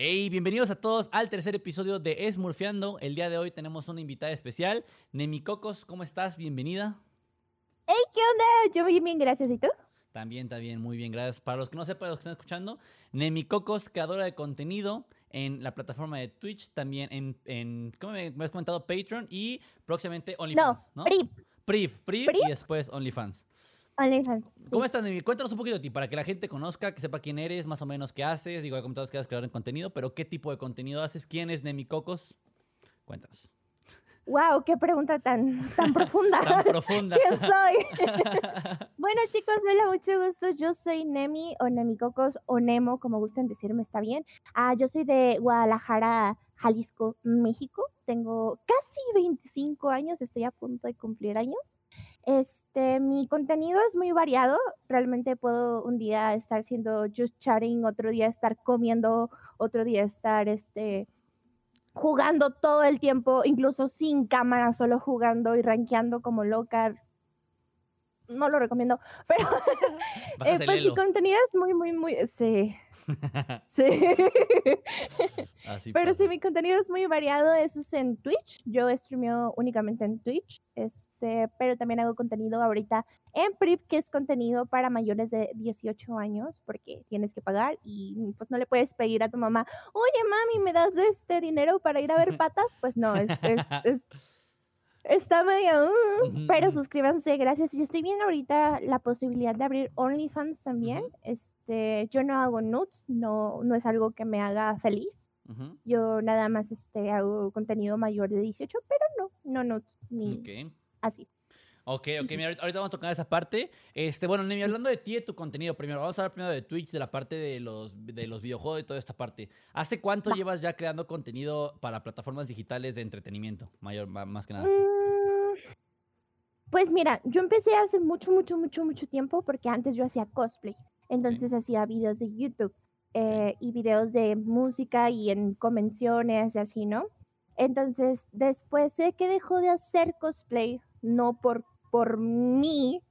Hey, bienvenidos a todos al tercer episodio de Esmurfeando. El día de hoy tenemos una invitada especial, Nemi Cocos. ¿Cómo estás? Bienvenida. Hey, ¿qué onda? Yo bien, bien, gracias. ¿Y tú? También, también, muy bien, gracias. Para los que no sepan, los que están escuchando, Nemi Cocos, creadora de contenido en la plataforma de Twitch, también en, en ¿cómo me, me has comentado? Patreon y próximamente OnlyFans, ¿no? Priv. Priv, Priv, Priv. y después OnlyFans. ¿Cómo estás, Nemi? Cuéntanos un poquito de ti, para que la gente conozca, que sepa quién eres, más o menos qué haces. Digo, he comentado que eres creador de contenido, pero ¿qué tipo de contenido haces? ¿Quién es Nemi Cocos? Cuéntanos. Wow, qué pregunta tan, tan profunda. Tan profunda. ¿Quién soy? bueno, chicos, hola, mucho gusto. Yo soy Nemi o Nemi Cocos o Nemo, como gusten decirme, está bien. Ah, yo soy de Guadalajara, Jalisco, México. Tengo casi 25 años, estoy a punto de cumplir años. Este, mi contenido es muy variado. Realmente puedo un día estar haciendo just chatting, otro día estar comiendo, otro día estar este jugando todo el tiempo, incluso sin cámara, solo jugando y rankeando como loca. No lo recomiendo, pero eh, pues mi contenido es muy, muy, muy, sí, sí. Así Pero pasa. sí, mi contenido es muy variado, eso es en Twitch. Yo streameo únicamente en Twitch, este, pero también hago contenido ahorita en Priv, que es contenido para mayores de 18 años, porque tienes que pagar y pues no le puedes pedir a tu mamá, oye mami, ¿me das este dinero para ir a ver patas? Pues no, es, es- es- está medio, uh, pero suscríbanse, gracias. Yo estoy viendo ahorita la posibilidad de abrir OnlyFans también. Este, yo no hago nudes, no, no es algo que me haga feliz. Yo nada más este, hago contenido mayor de 18, pero no, no, no, ni así. Ok, ok, mira, ahorita ahorita vamos a tocar esa parte. Este, bueno, Nemi, hablando de ti, de tu contenido, primero, vamos a hablar primero de Twitch, de la parte de los, de los videojuegos y toda esta parte. ¿Hace cuánto Va. llevas ya creando contenido para plataformas digitales de entretenimiento? Mayor, ma- más que nada. Mm, Pues mira, yo empecé hace mucho, mucho, mucho, mucho tiempo porque antes yo hacía cosplay. Entonces hacía videos de YouTube eh, y videos de música y en convenciones y así, ¿no? Entonces, después de que dejó de hacer cosplay, no por, por mí,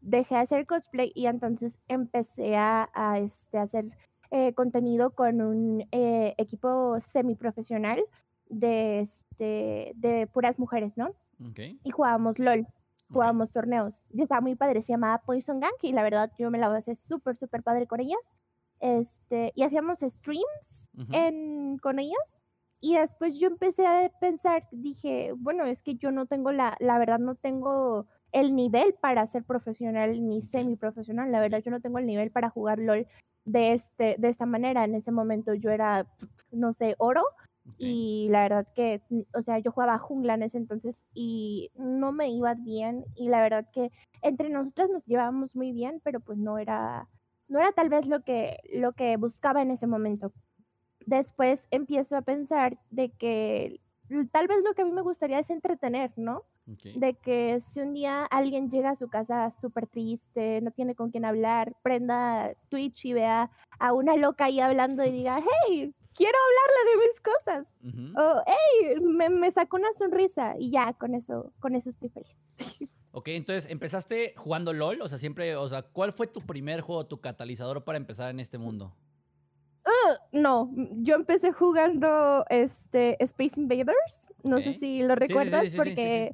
dejé de hacer cosplay y entonces empecé a, a, este, hacer eh, contenido con un eh, equipo semiprofesional de, este, de puras mujeres, ¿no? Y jugábamos LOL, jugábamos torneos. Y estaba muy padre, se llamaba Poison Gang y la verdad yo me la pasé súper, súper padre con ellas. Este, y hacíamos streams Ujú. en, con ellas. Y después yo empecé a pensar, dije, bueno, es que yo no tengo la, la verdad no tengo el nivel para ser profesional ni semiprofesional. La verdad yo no tengo el nivel para jugar LOL de, este, de esta manera. En ese momento yo era, no sé, oro. Y la verdad que, o sea, yo jugaba jungla en ese entonces y no me iba bien. Y la verdad que entre nosotras nos llevábamos muy bien, pero pues no era, no era tal vez lo que, lo que buscaba en ese momento. Después empiezo a pensar de que tal vez lo que a mí me gustaría es entretener, ¿no? De que si un día alguien llega a su casa súper triste, no tiene con quién hablar, prenda Twitch y vea a una loca ahí hablando y diga, hey, quiero hablarle de mis cosas. O, hey, me, me sacó una sonrisa y ya, con eso, con eso estoy feliz. Ok, entonces empezaste jugando LOL, o sea, siempre, o sea, ¿cuál fue tu primer juego, tu catalizador para empezar en este mundo? No, yo empecé jugando este Space Invaders, no sé si lo recuerdas sí, sí, sí, porque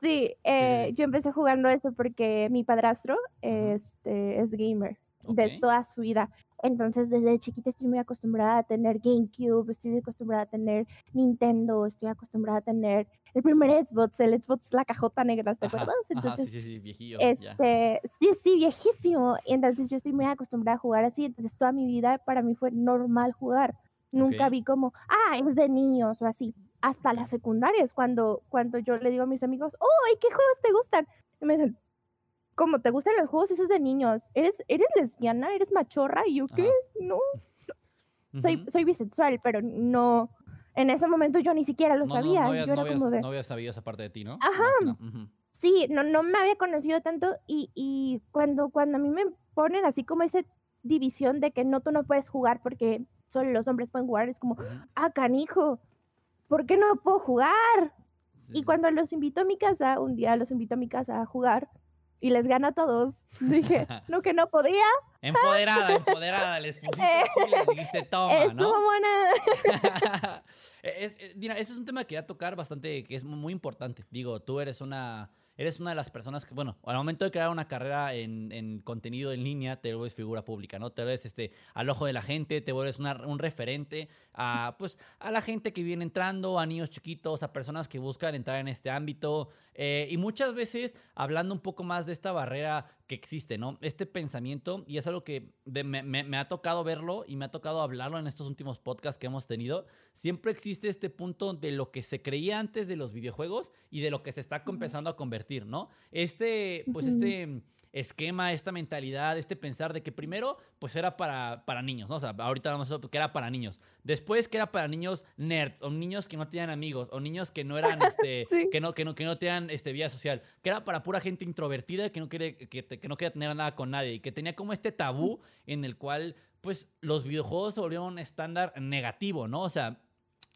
sí, eh, sí. yo empecé jugando eso porque mi padrastro este, es gamer de Ok. toda su vida. Entonces, desde chiquita estoy muy acostumbrada a tener GameCube, estoy acostumbrada a tener Nintendo, estoy acostumbrada a tener el primer Xbox, el Xbox la cajota negra, ¿te Ajá, acuerdas? ajá, Entonces, sí, sí, sí, viejillo, ya. este, sí, sí, viejísimo. Y entonces yo estoy muy acostumbrada a jugar así. Entonces toda mi vida para mí fue normal jugar. Nunca Ok. vi como, ah, es de niños o así. Hasta la Ok. secundaria es cuando, cuando yo le digo a mis amigos, oh, ¿y qué juegos te gustan? Y me dicen, ¿cómo te gustan los juegos esos de niños? ¿Eres, eres lesbiana? ¿Eres machorra? Y yo, ¿qué? No, soy, soy bisexual, pero no, en ese momento yo ni siquiera lo No, sabía. no, habías, yo no, era habías, como de, no habías sabido esa parte de ti, ¿no? Ajá. Que sí, no, no me había conocido tanto y, y cuando, cuando a mí me ponen así como esa división de que no, tú no puedes jugar porque solo los hombres pueden jugar, es como, ah, canijo, ¿por qué no puedo jugar? Sí, Y sí. cuando los invito a mi casa, un día los invito a mi casa a jugar y les gano a todos, dije, no que no podía, Empoderada, empoderada, les pusiste así, les dijiste toma, ¿no? Estuvo buena. es, mira, ese es un tema que voy a tocar bastante, que es muy importante. Digo, tú eres una eres una de las personas que, bueno, al momento de crear una carrera en, contenido en línea, te vuelves figura pública, ¿no? Te vuelves este, al ojo de la gente, te vuelves un referente a, pues, a la gente que viene entrando, a niños chiquitos, a personas que buscan entrar en este ámbito. Eh, y muchas veces hablando un poco más de esta barrera que existe, ¿no? Este pensamiento, y es algo que me, ha tocado verlo y me ha tocado hablarlo en estos últimos podcasts que hemos tenido, siempre existe este punto de lo que se creía antes de los videojuegos y de lo que se está empezando a convertir, ¿no? Este, pues este esquema, esta mentalidad, este pensar de que primero, pues era para, para niños, ¿no? O sea, ahorita vamos a que era para niños. Después que era para niños nerds, o niños que no tenían amigos, o niños que no eran, este, que no, que no, que no tenían este, vida social, que era para pura gente introvertida que no quiere, que, que no quería tener nada con nadie, y que tenía como este tabú en el cual, pues, los videojuegos se volvieron un estándar negativo, ¿no? O sea,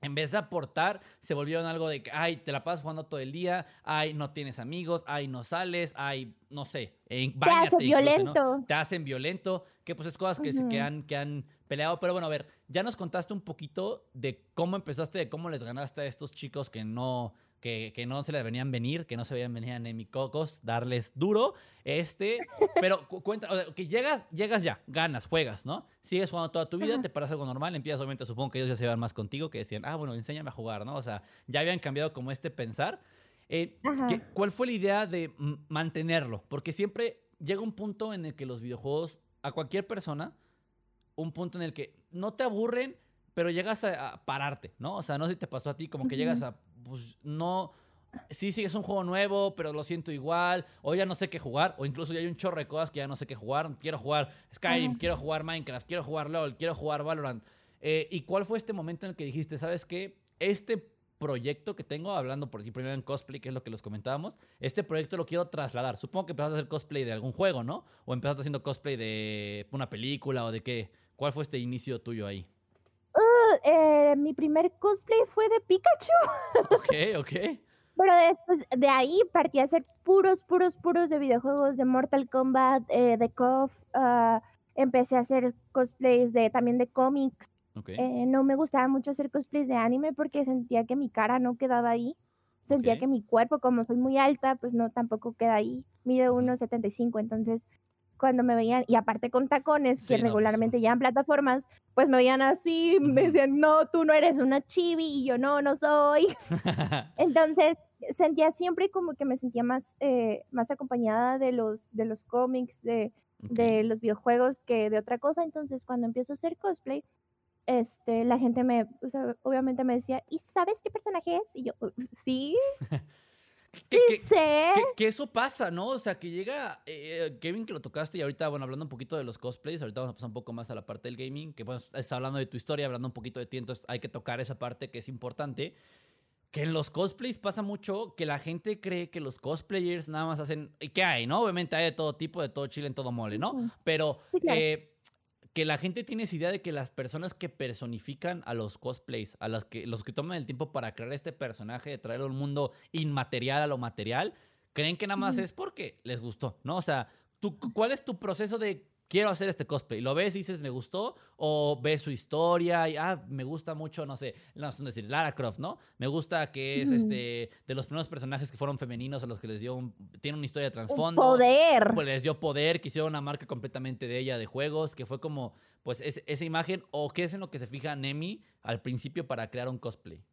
en vez de aportar, se volvieron algo de que, ay, te la pasas jugando todo el día, ay, no tienes amigos, ay, no sales, ay, no sé, te hacen violento. Te hacen violento, que pues es cosas que, se, que, han, que han peleado. Pero bueno, a ver, ya nos contaste un poquito de cómo empezaste, de cómo les ganaste a estos chicos que no, que, que, no se les venían venir, que no se veían venir a Nemi Cocos, darles duro. Este, pero cuenta, que llegas, llegas ya, ganas, juegas, ¿no? Sigues jugando toda tu vida, te parece algo normal, empiezas, obviamente, supongo que ellos ya se iban más contigo, que decían, ah, bueno, enséñame a jugar, ¿no? O sea, ya habían cambiado como este pensar. Eh, ¿Cuál fue la idea de mantenerlo? Porque siempre llega un punto en el que los videojuegos, a cualquier persona, un punto en el que no te aburren, pero llegas a, pararte, ¿no? O sea, no sé si te pasó a ti, como que llegas a pues no, sí, sí, es un juego nuevo, pero lo siento igual, o ya no sé qué jugar, o incluso ya hay un chorro de cosas que ya no sé qué jugar, quiero jugar Skyrim, quiero jugar Minecraft, quiero jugar LOL, quiero jugar Valorant. Eh, ¿Y cuál fue este momento en el que dijiste, sabes qué? Este proyecto que tengo, hablando por sí primero en cosplay, que es lo que los comentábamos, este proyecto lo quiero trasladar. Supongo que empezaste a hacer cosplay de algún juego, ¿no? O empezaste haciendo cosplay de una película o de qué. ¿Cuál fue este inicio tuyo ahí? Eh, mi primer cosplay fue de Pikachu. Ok, ok. Pero después de ahí partí a hacer puros, puros, puros de videojuegos, de Mortal Kombat, eh, de KOF. Ah, empecé a hacer cosplays de, también de cómics. Eh, no me gustaba mucho hacer cosplays de anime porque sentía que mi cara no quedaba ahí. Sentía que mi cuerpo, como soy muy alta, pues no tampoco queda ahí. Mide 1,75, entonces cuando me veían, y aparte con tacones, que pues, regularmente ya en plataformas, pues me veían así, me decían, no, tú no eres una chibi, y yo no, no soy. Entonces sentía siempre como que me sentía más, eh, más acompañada de los, de los cómics, de, de los videojuegos que de otra cosa. Entonces cuando empiezo a hacer cosplay, este, la gente me, obviamente me decía, ¿y sabes qué personaje es? Y yo, sí. que, eso pasa, ¿no? O sea, que llega, eh, Kevin, que lo tocaste y ahorita, bueno, hablando un poquito de los cosplays, ahorita vamos a pasar un poco más a la parte del gaming, que pues está hablando de tu historia, hablando un poquito de ti, entonces hay que tocar esa parte que es importante. Que en los cosplays pasa mucho que la gente cree que los cosplayers nada más hacen. ¿Y qué hay, no? Obviamente hay de todo tipo, de todo chile, en todo mole, ¿no? Pero eh, que la gente tiene esa idea de que las personas que personifican a los cosplays, a los que, los que toman el tiempo para crear este personaje, de traerlo un mundo inmaterial a lo material, creen que nada más es porque les gustó, ¿no? O sea, ¿tú, ¿cuál es tu proceso de quiero hacer este cosplay. Lo ves y dices, me gustó, o ves su historia y, ah, me gusta mucho, no sé, no sé decir, Lara Croft, ¿no? Me gusta que es este de los primeros personajes que fueron femeninos a los que les dio un, tiene una historia de trasfondo. Poder. Pues les dio poder, que hicieron una marca completamente de ella de juegos, que fue como, pues, esa imagen, o qué es en lo que se fija Nemi al principio para crear un cosplay.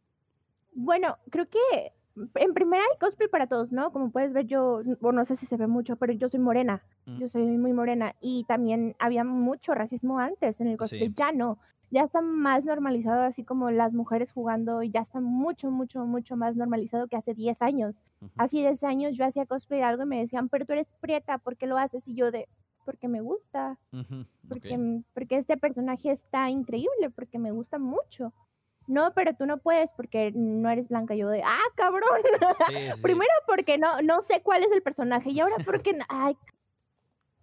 Bueno, creo que en primera hay cosplay para todos, ¿no? Como puedes ver, yo, bueno, no sé si se ve mucho, pero yo soy morena, mm. yo soy muy morena y también había mucho racismo antes en el cosplay, ya no, ya está más normalizado, así como las mujeres jugando, y ya está mucho, mucho, mucho más normalizado que hace 10 años. Hace 10 años yo hacía cosplay de algo y me decían, pero tú eres prieta, ¿por qué lo haces? Y yo de, porque me gusta, porque, porque este personaje está increíble, porque me gusta mucho no, pero tú no puedes porque no eres blanca. Yo de, ah, cabrón. Primero porque no, no sé cuál es el personaje y ahora porque, ay,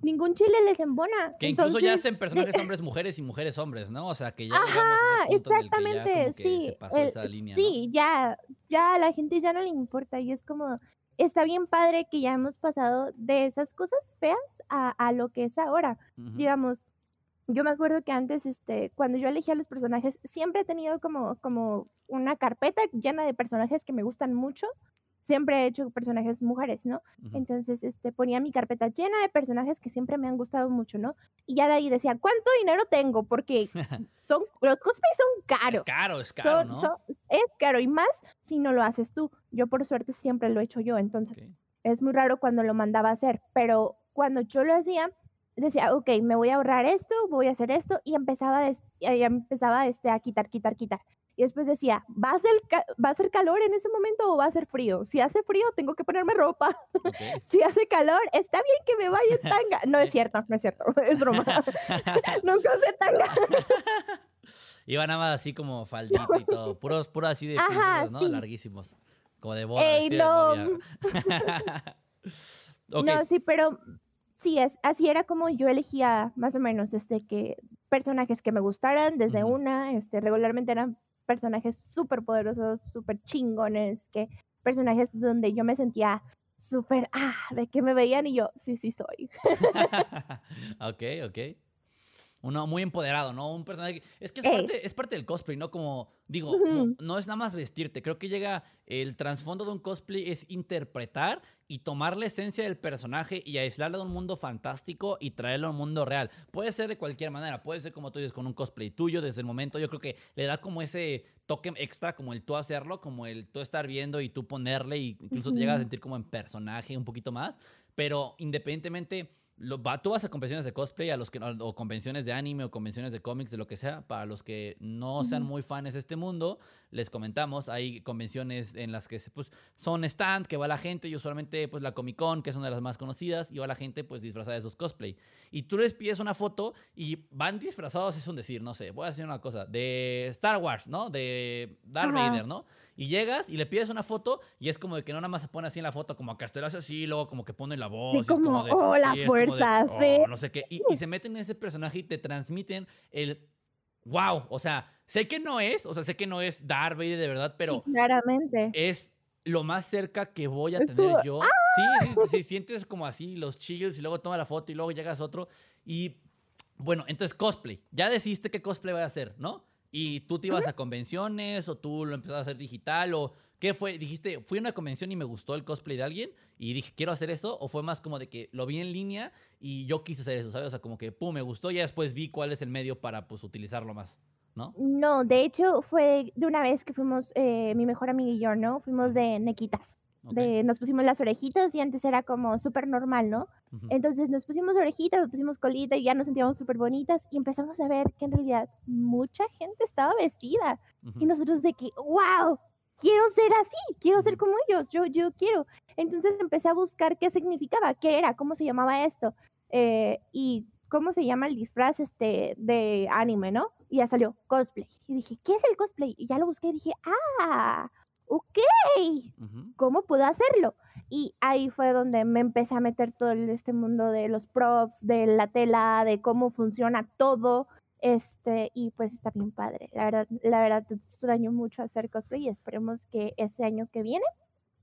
ningún chile les embona. Que incluso ya hacen personajes hombres mujeres y mujeres hombres, ¿no? O sea, que ya Ajá, exactamente, sí. esa línea, sí, ya, ya a la gente ya no le importa y es como está bien padre que ya hemos pasado de esas cosas feas a, a lo que es ahora. Digamos, yo me acuerdo que antes, este, cuando yo elegía los personajes, siempre he tenido como, como una carpeta llena de personajes que me gustan mucho. Siempre he hecho personajes mujeres, ¿no? Entonces, este, ponía mi carpeta llena de personajes que siempre me han gustado mucho, ¿no? Y ya de ahí decía, ¿cuánto dinero tengo? Porque son, los cosplays son caros. Es caro, es caro, ¿no? es caro, y más si no lo haces tú. Yo, por suerte, siempre lo he hecho yo, entonces es muy raro cuando lo mandaba a hacer, pero cuando yo lo hacía, decía, ok, me voy a ahorrar esto, voy a hacer esto, y empezaba, empezaba este, a quitar, quitar, quitar. Y después decía, ¿va a, ser, ¿va a ser calor en ese momento o va a ser frío? Si hace frío, tengo que ponerme ropa. si hace calor, está bien que me vaya en tanga. No es cierto, no es cierto, es broma. Nunca usé tanga. Iba nada más así como faldito y todo, puros, puros así de ¿no? Larguísimos, como de boda. Ey, no. No, sí, pero sí, es, así era como yo elegía más o menos este, que personajes que me gustaran desde una, este, regularmente eran personajes súper poderosos, súper chingones, que personajes donde yo me sentía súper, ah, de que me veían y yo, sí, sí soy. ok, ok uno muy empoderado, ¿no? Un personaje. Es que es parte, es parte del cosplay, ¿no? Como digo, no, es nada más vestirte. Creo que llega el trasfondo de un cosplay es interpretar y tomar la esencia del personaje y aislarlo de un mundo fantástico y traerlo a un mundo real. Puede ser de cualquier manera, puede ser como tú dices, con un cosplay tuyo desde el momento. Yo creo que le da como ese toque extra, como el tú hacerlo, como el tú estar viendo y tú ponerle, y incluso te llegas a sentir como en personaje un poquito más. Pero independientemente lo, tú vas a convenciones de cosplay, a los que, o convenciones de anime o convenciones de cómics, de lo que sea. Para los que no sean muy fans de este mundo, les comentamos, hay convenciones en las que pues, son stand, que va la gente, y usualmente pues la Comic Con, que es una de las más conocidas, y va la gente pues disfrazada de sus cosplay. Y tú les pides una foto y van disfrazados, es un decir, no sé, voy a decir una cosa, de Star Wars, ¿no? De Darth Vader, ¿no? Y llegas y le pides una foto y es como de que no nada más se pone así en la foto, como hace así, luego como que pone la voz. Sí, como, oh, la fuerza, sí. no sé qué. Y, se meten en ese personaje y te transmiten el wow. O sea, sé que no es, o sea, sé que no es Darth Vader de verdad, pero. Claramente. Es lo más cerca que voy a tener yo. ¡ah! Sí, sí, sí, sientes como así los chills y luego toma la foto y luego llegas a otro. Y bueno, entonces cosplay. Ya decidiste qué cosplay voy a hacer, ¿no? ¿Y tú te ibas a convenciones o tú lo empezaste a hacer digital o qué fue? Dijiste, fui a una convención y me gustó el cosplay de alguien y dije, quiero hacer esto o fue más como de que lo vi en línea y yo quise hacer eso, ¿sabes? O sea, como que, pum, me gustó y ya después vi cuál es el medio para, pues, utilizarlo más. ¿No? No, de hecho fue de una vez que fuimos, eh, mi mejor amiga y yo, ¿no? Fuimos de Nequitas nos pusimos las orejitas y antes era como súper normal, ¿no? Entonces nos pusimos orejitas, nos pusimos colita y ya nos sentíamos súper bonitas y empezamos a ver que en realidad mucha gente estaba vestida y nosotros de que, wow, quiero ser así, quiero ser como ellos, yo, yo quiero. Entonces empecé a buscar qué significaba, qué era, cómo se llamaba esto eh, y cómo se llama el disfraz este de anime, ¿no? Y ya salió cosplay. Y dije, ¿qué es el cosplay? Y ya lo busqué y dije, ah, ok, ¿cómo puedo hacerlo? Y ahí fue donde me empecé a meter todo este mundo de los props, de la tela, de cómo funciona todo. Este, y pues está bien padre. La verdad, la verdad, te extraño mucho hacer cosplay y esperemos que ese año que viene,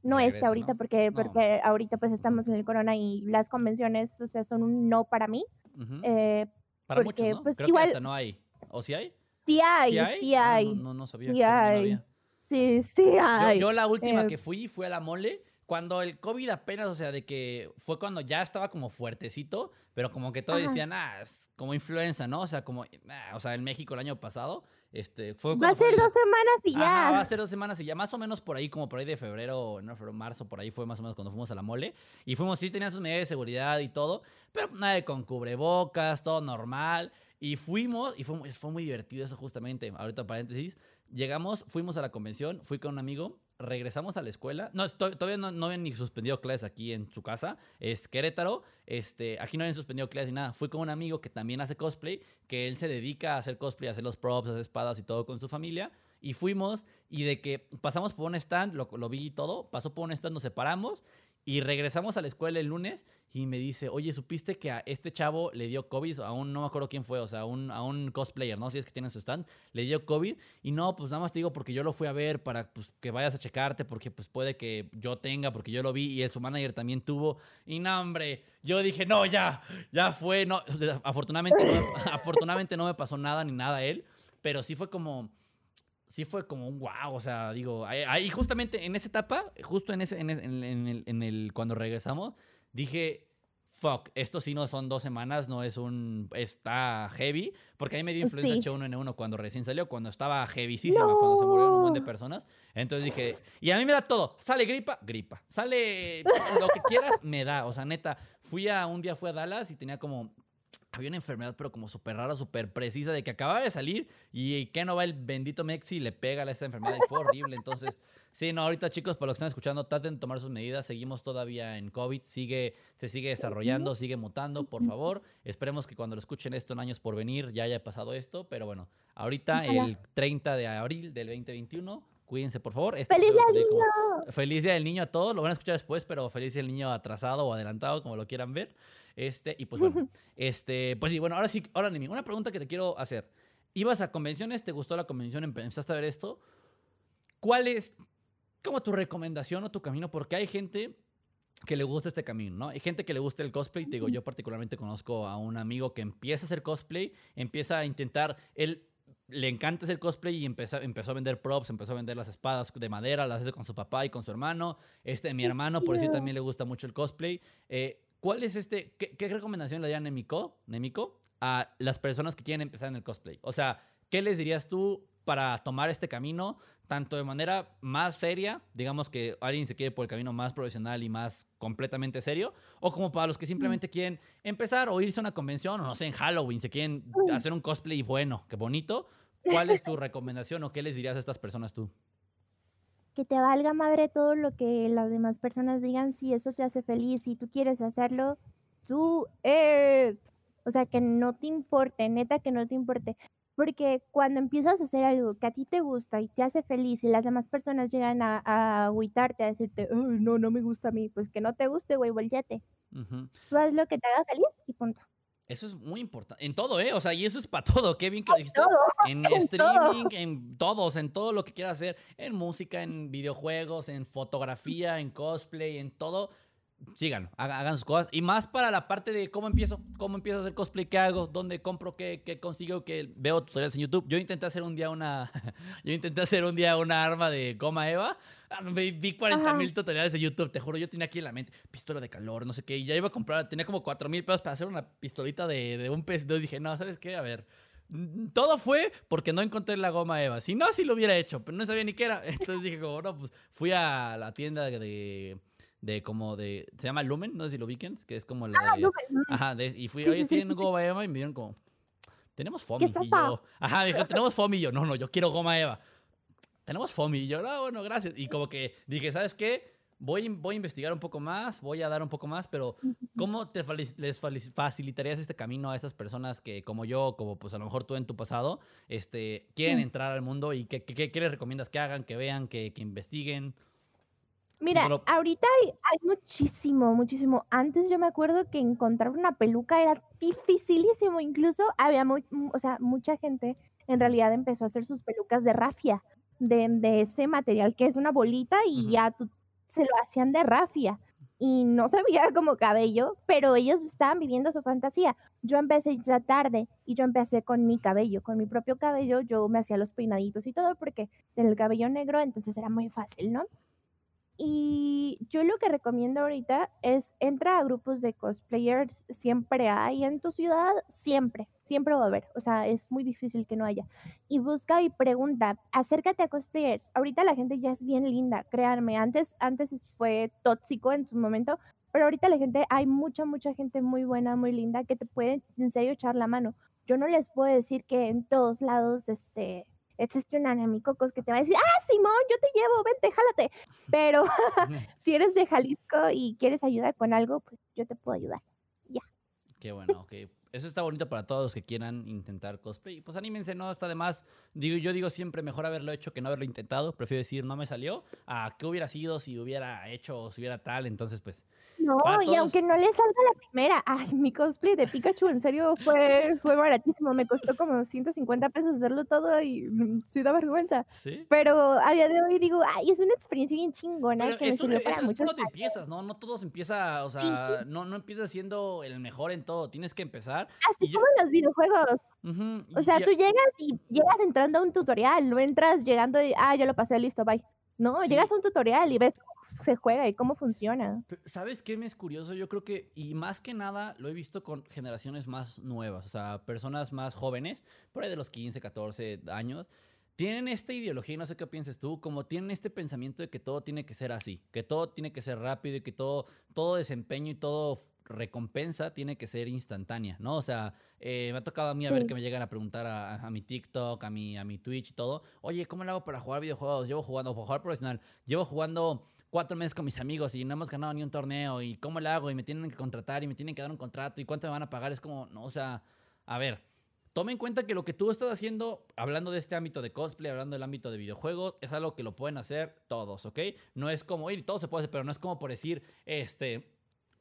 no este ahorita, porque, porque ahorita pues estamos en el corona y las convenciones, o sea, son un no para mí. Eh, para porque, muchos, Pues, igual, no hay. ¿O sí hay? Sí hay, sí ah, hay. no, no, sabía. Sí hay. Sí, sí hay. Yo, la última eh, que fui fue a la mole. Cuando el COVID apenas, o sea, de que fue cuando ya estaba como fuertecito, pero como que todos decían, ah, es como influenza, ¿no? O sea, como, ah, o sea, en México el año pasado, este, fue Va a ser dos semanas y ya. va a ser dos semanas y ya, más o menos por ahí, como por ahí de febrero, no, marzo, por ahí fue más o menos cuando fuimos a la mole. Y fuimos, sí, tenían sus medidas de seguridad y todo, pero nada con cubrebocas, todo normal. Y fuimos, y fue, fue muy divertido eso justamente, ahorita paréntesis, Llegamos, fuimos a la convención, fui con un amigo, regresamos a la escuela. No, todavía no, no habían ni suspendido clases aquí en su casa. Es Querétaro. Este, aquí no habían suspendido clases ni nada. Fui con un amigo que también hace cosplay, que él se dedica a hacer cosplay, a hacer los props, a hacer espadas y todo con su familia. Y fuimos y de que pasamos por un stand, lo, lo vi y todo, pasó por un stand, nos separamos Y regresamos a la escuela el lunes y me dice, oye, ¿supiste que a este chavo le dio COVID? A un, no me acuerdo quién fue, o sea, a un, a un cosplayer, ¿no? Si es que tiene su stand, le dio COVID. Y no, pues nada más te digo porque yo lo fui a ver para pues, que vayas a checarte, porque pues puede que yo tenga, porque yo lo vi y su manager también tuvo. Y no, hombre, yo dije, no, ya, ya fue. No, afortunadamente, no, afortunadamente no me pasó nada ni nada a él, pero sí fue como sí fue como un wow, o sea, digo, ahí justamente en esa etapa, justo en ese, en, el, en el, cuando regresamos, dije, fuck, esto sí no son dos semanas, no es un, está heavy, porque a mí me dio influencia H1N1 cuando recién salió, cuando estaba heavyísima, cuando se murieron un montón de personas, entonces dije, y a mí me da todo, sale gripa, gripa, sale lo que quieras, me da, o sea, neta, fui a, un día fui a Dallas y tenía como había una enfermedad, pero como súper rara, súper precisa, de que acababa de salir y que no va el bendito Mexi y le pega a esa enfermedad y fue horrible. Entonces, sí, no, ahorita chicos, para los que están escuchando, traten de tomar sus medidas. Seguimos todavía en COVID, sigue, se sigue desarrollando, sigue mutando, por favor. Esperemos que cuando lo escuchen esto en años por venir ya haya pasado esto, pero bueno, ahorita el 30 de abril del 2021 Cuídense, por favor. Este ¡Feliz día del niño! feliz día del niño a todos. Lo van a escuchar después, pero feliz día del niño atrasado o adelantado, como lo quieran ver. Este, y pues bueno, este, pues sí, bueno, ahora sí, ahora Nimi, una pregunta que te quiero hacer. ¿Ibas a convenciones? ¿Te gustó la convención? ¿Empezaste a ver esto? ¿Cuál es como tu recomendación o tu camino? Porque hay gente que le gusta este camino, ¿no? Hay gente que le gusta el cosplay. Te digo, yo particularmente conozco a un amigo que empieza a hacer cosplay, empieza a intentar, él le encanta hacer cosplay y empezó, empezó a vender props, empezó a vender las espadas de madera, las hace con su papá y con su hermano. Este, mi hermano, por eso también le gusta mucho el cosplay. Eh, ¿Cuál es este, qué, recomendación le daría Nemiko, Nemiko a las personas que quieren empezar en el cosplay? O sea, ¿qué les dirías tú para tomar este camino, tanto de manera más seria, digamos que alguien se quiere por el camino más profesional y más completamente serio, o como para los que simplemente quieren empezar o irse a una convención, o no sé, en Halloween, se quieren hacer un cosplay bueno, qué bonito. ¿Cuál es tu recomendación o qué les dirías a estas personas tú? que te valga madre todo lo que las demás personas digan, si eso te hace feliz, si tú quieres hacerlo, tú, eh, o sea, que no te importe, neta que no te importe. Porque cuando empiezas a hacer algo que a ti te gusta y te hace feliz y las demás personas llegan a, a agüitarte, a decirte, no, no me gusta a mí, pues que no te guste, güey, volteate. Tú haz lo que te haga feliz y punto. Eso es muy importante. En todo, ¿eh? O sea, y eso es para todo. Qué bien que lo dijiste. En streaming, en todos, en todo lo que quieras hacer. En música, en videojuegos, en fotografía, en cosplay, en todo. Sigan, hagan sus cosas. Y más para la parte de cómo empiezo. Cómo empiezo a hacer cosplay, qué hago, dónde compro, qué, qué consigo, que veo tutoriales en YouTube. Yo intenté hacer un día una. yo intenté hacer un día una arma de goma Eva. Ah, vi 40 mil tutoriales de YouTube, te juro, yo tenía aquí en la mente pistola de calor, no sé qué, y ya iba a comprar, tenía como 4 mil pesos para hacer una pistolita de, de un pez. Yo dije, no, ¿sabes qué? A ver, mm, todo fue porque no encontré la goma Eva. Si no, sí lo hubiera hecho, pero no sabía ni qué era. Entonces dije, como, no, pues fui a la tienda de, de como de. Se llama Lumen, no sé si lo ubiquen, que es como la ah, de. Ajá, y fui, oye, ¿tienen goma Eva? Y me vieron como. Tenemos FOMI. Y yo, ajá, me dijo, tenemos FOMI. Y yo, no, no, yo quiero goma Eva tenemos FOMI. Y yo, no, bueno, gracias. Y como que dije, ¿sabes qué? Voy, voy a investigar un poco más, voy a dar un poco más, pero ¿cómo te les facilitarías este camino a esas personas que, como yo, como pues a lo mejor tú en tu pasado, este, quieren entrar al mundo y qué, qué, les recomiendas que hagan, que vean, que, que investiguen? Mira, ahorita hay, hay, muchísimo, muchísimo. Antes yo me acuerdo que encontrar una peluca era dificilísimo. Incluso había, muy, o sea, mucha gente en realidad empezó a hacer sus pelucas de rafia de, ese material que es una bolita y ya tú, se lo hacían de rafia y no se veía como cabello, pero ellos estaban viviendo su fantasía. Yo empecé ya tarde y yo empecé con mi cabello, con mi propio cabello, yo me hacía los peinaditos y todo porque en el cabello negro entonces era muy fácil, ¿no? Y yo lo que recomiendo ahorita es entra a grupos de cosplayers, siempre hay en tu ciudad, siempre, siempre va a haber, o sea, es muy difícil que no haya. Y busca y pregunta, acércate a cosplayers. Ahorita la gente ya es bien linda, créanme, antes antes fue tóxico en su momento, pero ahorita la gente hay mucha mucha gente muy buena, muy linda que te puede en serio echar la mano. Yo no les puedo decir que en todos lados este existe un anemicocos que te va a decir, ah, Simón, yo te llevo, vente, jálate. Pero si eres de Jalisco y quieres ayudar con algo, pues yo te puedo ayudar. Ya. Qué bueno, ok. eso está bonito para todos los que quieran intentar cosplay. Pues anímense, no está de más. Digo, yo digo siempre mejor haberlo hecho que no haberlo intentado. Prefiero decir no me salió a qué hubiera sido si hubiera hecho o si hubiera tal. Entonces, pues no, y aunque no le salga la primera, ay, mi cosplay de Pikachu en serio fue, fue baratísimo, me costó como 150 pesos hacerlo todo y mm, sí da vergüenza. ¿Sí? Pero a día de hoy digo, ay, es una experiencia bien chingona. Pero esto, es, es empiezas, ¿no? No todos empieza, o sea, no, no empiezas siendo el mejor en todo, tienes que empezar. Así como en los videojuegos. o sea, tú llegas y llegas entrando a un tutorial, no entras llegando y, ah, ya lo pasé, listo, bye. No, llegas a un tutorial y ves se juega y cómo funciona. ¿Sabes qué me es curioso? Yo creo que, y más que nada, lo he visto con generaciones más nuevas, o sea, personas más jóvenes, por ahí de los 15, 14 años, tienen esta ideología, y no sé qué pienses tú, como tienen este pensamiento de que todo tiene que ser así, que todo tiene que ser rápido y que todo, todo desempeño y todo recompensa tiene que ser instantánea, ¿no? O sea, eh, me ha tocado a mí a ver que me llegan a preguntar a, mi TikTok, a mi, a mi Twitch y todo, oye, ¿cómo lo hago para jugar videojuegos? Llevo jugando, para jugar profesional, llevo jugando cuatro meses con mis amigos y no hemos ganado ni un torneo y cómo lo hago y me tienen que contratar y me tienen que dar un contrato y cuánto me van a pagar. Es como, no, o sea, a ver, toma en cuenta que lo que tú estás haciendo, hablando de este ámbito de cosplay, hablando del ámbito de videojuegos, es algo que lo pueden hacer todos, ¿ok? No es como, ir todo se puede hacer, pero no es como por decir, este,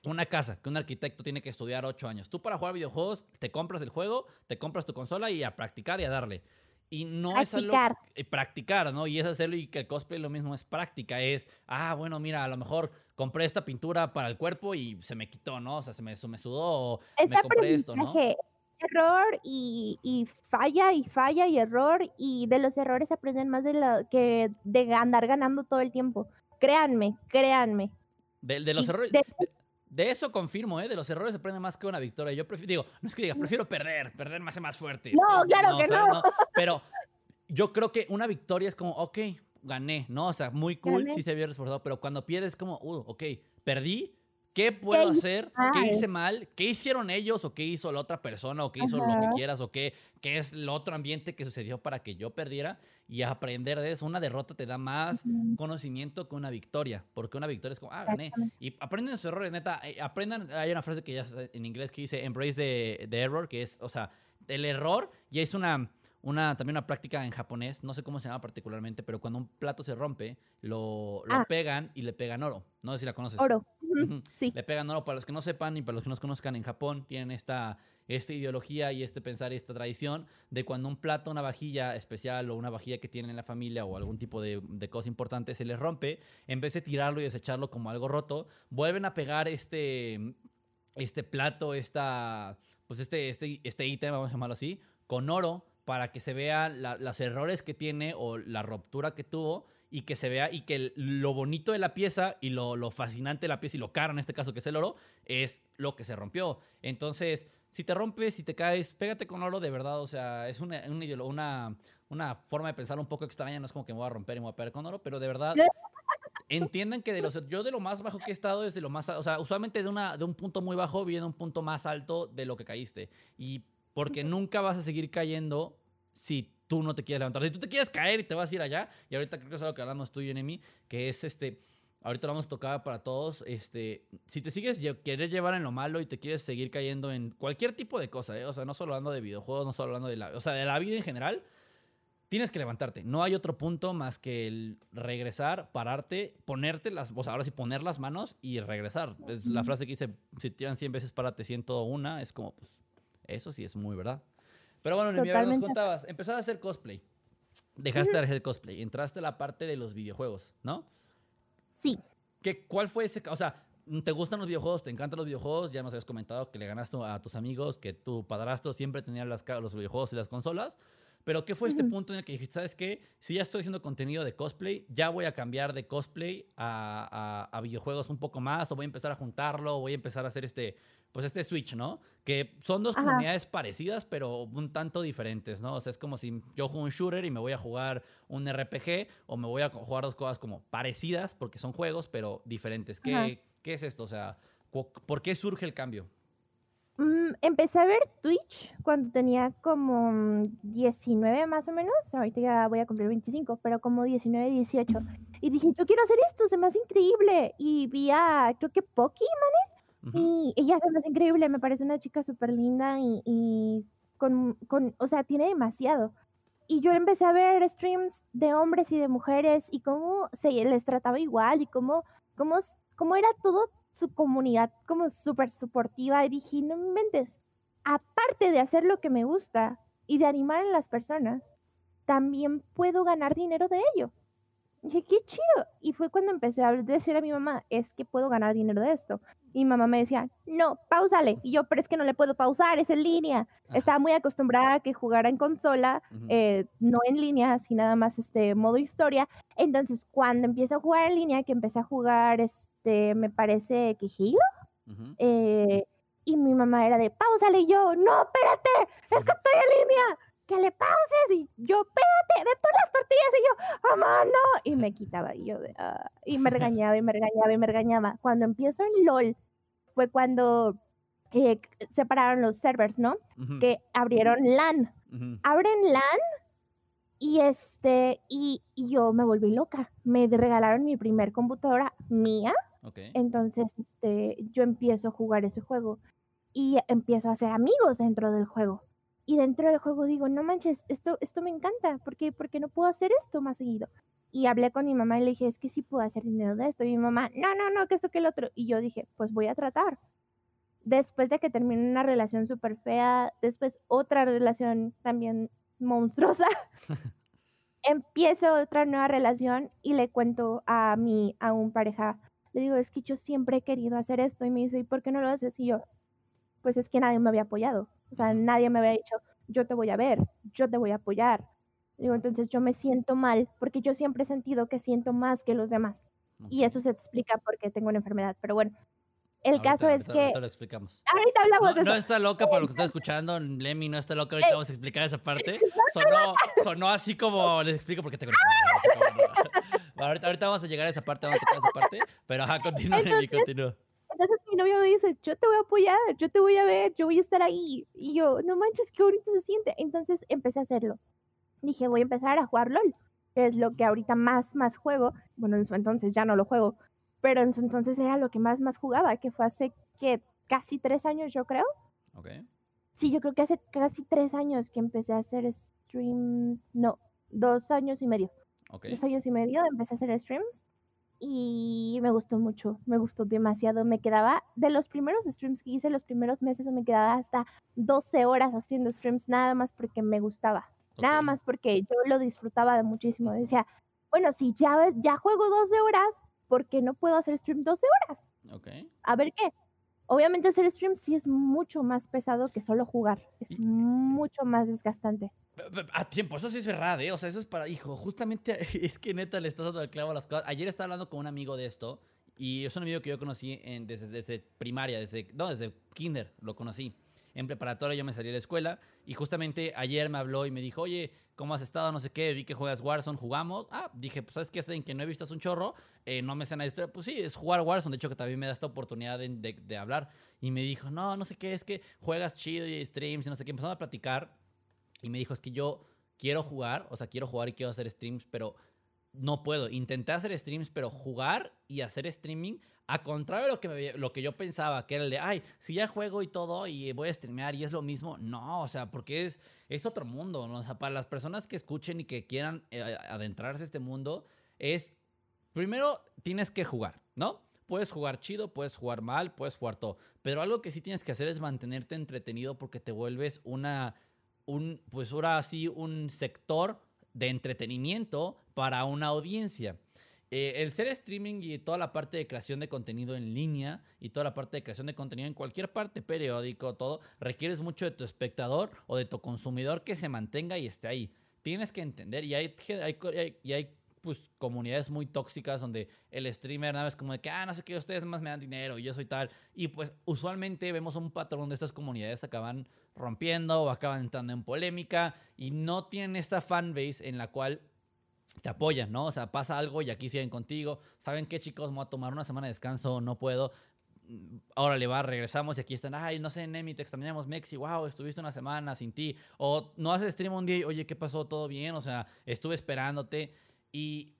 una casa que un arquitecto tiene que estudiar ocho años. Tú para jugar videojuegos te compras el juego, te compras tu consola y a practicar y a darle. Y no es algo. Practicar, ¿no? Y es hacerlo y que el cosplay lo mismo es práctica. Es, ah, bueno, mira, a lo mejor compré esta pintura para el cuerpo y se me quitó, ¿no? O sea, se me, me sudó o me compré esto, ¿no? Error y, y, falla y falla y error. Y de los errores aprenden más de lo que de andar ganando todo el tiempo. Créanme, créanme. De, los errores. De eso confirmo, ¿eh? De los errores se aprende más que una victoria. Yo prefiero, digo, no es que diga, prefiero perder, perder me hace más fuerte. No, claro que no. Pero yo creo que una victoria es como, ok, gané, ¿no? O sea, muy cool, sí se vio esforzado, pero cuando pierdes es como, uh, ok, perdí, ¿Qué puedo hacer? ¿Qué hice mal? ¿Qué hicieron ellos? ¿O qué hizo la otra persona? ¿O qué hizo lo que quieras? ¿O qué, qué es el otro ambiente que sucedió para que yo perdiera? Y aprender de eso. Una derrota te da más conocimiento que una victoria. Porque una victoria es como, ah, gané. Y aprenden sus errores, neta. Eh, aprendan. Hay una frase que ya en inglés que dice embrace the error, que es, o sea, el error ya es una una, también una práctica en japonés, no sé cómo se llama particularmente, pero cuando un plato se rompe, lo, lo ah. pegan y le pegan oro. No sé si la conoces. Oro. sí. Le pegan oro. Para los que no sepan y para los que no conozcan, en Japón tienen esta, esta ideología y este pensar y esta tradición de cuando un plato, una vajilla especial o una vajilla que tienen en la familia o algún tipo de, de cosa importante se les rompe, en vez de tirarlo y desecharlo como algo roto, vuelven a pegar este, este plato, esta, pues este, este, este ítem, vamos a llamarlo así, con oro para que se vea los errores que tiene o la ruptura que tuvo y que se vea y que lo bonito de la pieza y lo, fascinante de la pieza y lo caro en este caso que es el oro es lo que se rompió. Entonces, si te rompes, si te caes, pégate con oro de verdad. O sea, es una, una, una, forma de pensar un poco extraña. No es como que me voy a romper y me voy a pegar con oro, pero de verdad entiendan que de los, yo de lo más bajo que he estado es de lo más, o sea, usualmente de, una, de un punto muy bajo viene un punto más alto de lo que caíste. Y porque nunca vas a seguir cayendo si tú no te quieres levantar. Si tú te quieres caer y te vas a ir allá, y ahorita creo que es algo que hablamos tú y en mí, que es este, ahorita lo vamos a tocar para todos, este, si te sigues quieres llevar en lo malo y te quieres seguir cayendo en cualquier tipo de cosa, ¿eh? o sea, no solo hablando de videojuegos, no solo hablando de la, o sea, de la vida en general, tienes que levantarte. No hay otro punto más que el regresar, pararte, ponerte las, o sea, ahora sí poner las manos y regresar. Es la frase que dice, si tiran 100 veces, párate 101, es como, pues, eso sí es muy verdad. Pero bueno, mi nos contabas, empezaste a hacer cosplay. Dejaste de hacer cosplay, entraste a la parte de los videojuegos, ¿no? Sí. ¿Qué, ¿Cuál fue ese? O sea, ¿te gustan los videojuegos? ¿Te encantan los videojuegos? Ya nos habías comentado que le ganaste a tus amigos, que tu padrastro siempre tenía las, los videojuegos y las consolas. Pero ¿qué fue este punto en el que dijiste, sabes qué? Si ya estoy haciendo contenido de cosplay, ya voy a cambiar de cosplay a, a, a videojuegos un poco más, o voy a empezar a juntarlo, o voy a empezar a hacer este pues este Switch, ¿no? Que son dos comunidades parecidas, pero un tanto diferentes, ¿no? O sea, es como si yo juego un shooter y me voy a jugar un RPG, o me voy a jugar dos cosas como parecidas, porque son juegos, pero diferentes. ¿Qué, ¿qué es esto? O sea, ¿por qué surge el cambio? Mm, empecé a ver Twitch cuando tenía como 19 más o menos. Ahorita ya voy a cumplir 25, pero como 19, 18. Y dije, yo quiero hacer esto, se me hace increíble. Y vi a, creo que Pokémon Y ella se me hace increíble, me parece una chica súper linda y, con, con, o sea, tiene demasiado. Y yo empecé a ver streams de hombres y de mujeres y cómo se les trataba igual y cómo, cómo, cómo era todo su comunidad como súper suportiva. Y dije, no me aparte de hacer lo que me gusta y de animar a las personas, también puedo ganar dinero de ello. dije, qué chido. Y fue cuando empecé a decir a mi mamá, es que puedo ganar dinero de esto. Y mamá me decía, no, pausale. Y yo, pero es que no le puedo pausar, es en línea. Estaba muy acostumbrada a que jugara en consola, eh, no en línea, así nada más este modo historia. Entonces, cuando empiezo a jugar en línea, que empecé a jugar, este, me parece que Halo, eh, y mi mamá era de, pausale. Y yo, no, espérate, es que estoy en línea que le pauses y yo, espérate, ve por las tortillas y yo, mamá, no, y me quitaba y yo, ah", y me regañaba y me regañaba y me regañaba. Cuando empiezo en LOL fue cuando eh, separaron los servers, ¿no? Que abrieron LAN. Abren LAN y este, y, yo me volví loca. Me regalaron mi primer computadora mía. Entonces, este, yo empiezo a jugar ese juego y empiezo a hacer amigos dentro del juego y dentro del juego digo, no manches, esto, esto me encanta, ¿por qué? Porque no puedo hacer esto más seguido. Y hablé con mi mamá y le dije, es que sí puedo hacer dinero de esto. Y mi mamá, no, no, no, que esto, que el otro. Y yo dije, pues voy a tratar. Después de que terminé una relación súper fea, después otra relación también monstruosa, empiezo otra nueva relación y le cuento a mi, a un pareja, le digo, es que yo siempre he querido hacer esto. Y me dice, ¿y por qué no lo haces? Y yo, pues es que nadie me había apoyado. O sea, nadie me había dicho, yo te voy a ver, yo te voy a apoyar. Digo, entonces yo me siento mal porque yo siempre he sentido que siento más que los demás. Y eso se explica porque tengo una enfermedad. Pero bueno, el caso es que. Ahorita lo explicamos. Ahorita hablamos no, de eso. No está loca para lo que está escuchando. Lemmy no está loca. Ahorita vamos a explicar esa parte. Sonó, sonó así como. Les explico por qué tengo ahorita, ahorita vamos a llegar a esa parte. Vamos a tocar esa parte. Pero ajá, continúa, Lemmy, continúa. Entonces mi novio me dice, yo te voy a apoyar, yo te voy a ver, yo voy a estar ahí. Y yo, no manches, qué bonito se siente. Entonces empecé a hacerlo. Dije, voy a empezar a jugar LOL, que es lo que ahorita más, más juego. Bueno, en su entonces ya no lo juego, pero en su entonces era lo que más, más jugaba, que fue hace que casi tres años, yo creo. Ok. Sí, yo creo que hace casi tres años que empecé a hacer streams. No, dos años y medio. Okay. Dos años y medio empecé a hacer streams y me gustó mucho, me gustó demasiado. Me quedaba, de los primeros streams que hice, los primeros meses, me quedaba hasta 12 horas haciendo streams, nada más porque me gustaba, nada más porque yo lo disfrutaba de muchísimo. Decía, bueno, si ya, ya juego 12 horas, ¿por qué no puedo hacer stream 12 horas? Okay. A ver qué. Obviamente hacer stream sí es mucho más pesado que solo jugar. Es mucho más desgastante. A tiempo, eso sí es verdad, ¿eh? O sea, eso es para, hijo, justamente es que neta le estás dando el clavo a las cosas. Ayer estaba hablando con un amigo de esto y es un amigo que yo conocí en, desde, desde primaria, desde, no, desde kinder lo conocí en preparatoria yo me salí de la escuela y justamente ayer me habló y me dijo, oye, ¿cómo has estado? No sé qué, vi que juegas Warzone, jugamos. Ah, dije, pues sabes que hasta en que no he visto un chorro, eh, no me sé nada de. Pues sí, es jugar Warzone, de hecho que también me da esta oportunidad de, de, hablar. Y me dijo, no, no sé qué, es que juegas chido y streams y no sé qué. Empezamos a platicar y me dijo, es que yo quiero jugar, o sea, quiero jugar y quiero hacer streams, pero no puedo. Intenté hacer streams, pero jugar y hacer streaming, a contrario de lo que, lo que yo pensaba, que era el de, ay, si ya juego y todo y voy a streamear y es lo mismo, no, o sea, porque es, es otro mundo, ¿no? O sea, para las personas que escuchen y que quieran eh, adentrarse a este mundo, es, primero tienes que jugar, ¿no? Puedes jugar chido, puedes jugar mal, puedes jugar todo, pero algo que sí tienes que hacer es mantenerte entretenido porque te vuelves una, un, pues ahora sí, un sector de entretenimiento para una audiencia. Eh, el ser streaming y toda la parte de creación de contenido en línea y toda la parte de creación de contenido en cualquier parte, periódico, todo, requieres mucho de tu espectador o de tu consumidor que se mantenga y esté ahí. Tienes que entender, y hay, hay, y hay pues, comunidades muy tóxicas donde el streamer nada más como de que, ah, no sé qué, ustedes más me dan dinero y yo soy tal. Y pues usualmente vemos un patrón de estas comunidades acaban rompiendo o acaban entrando en polémica y no tienen esta fanbase en la cual te apoyan, ¿no? O sea, pasa algo y aquí siguen contigo. ¿Saben qué, chicos? Me voy a tomar una semana de descanso, no puedo. Ahora le va, regresamos y aquí están. Ay, no sé, Nemi, te extrañamos, Mexi. Wow, estuviste una semana sin ti. O no haces stream un día y, oye, ¿qué pasó? ¿Todo bien? O sea, estuve esperándote. Y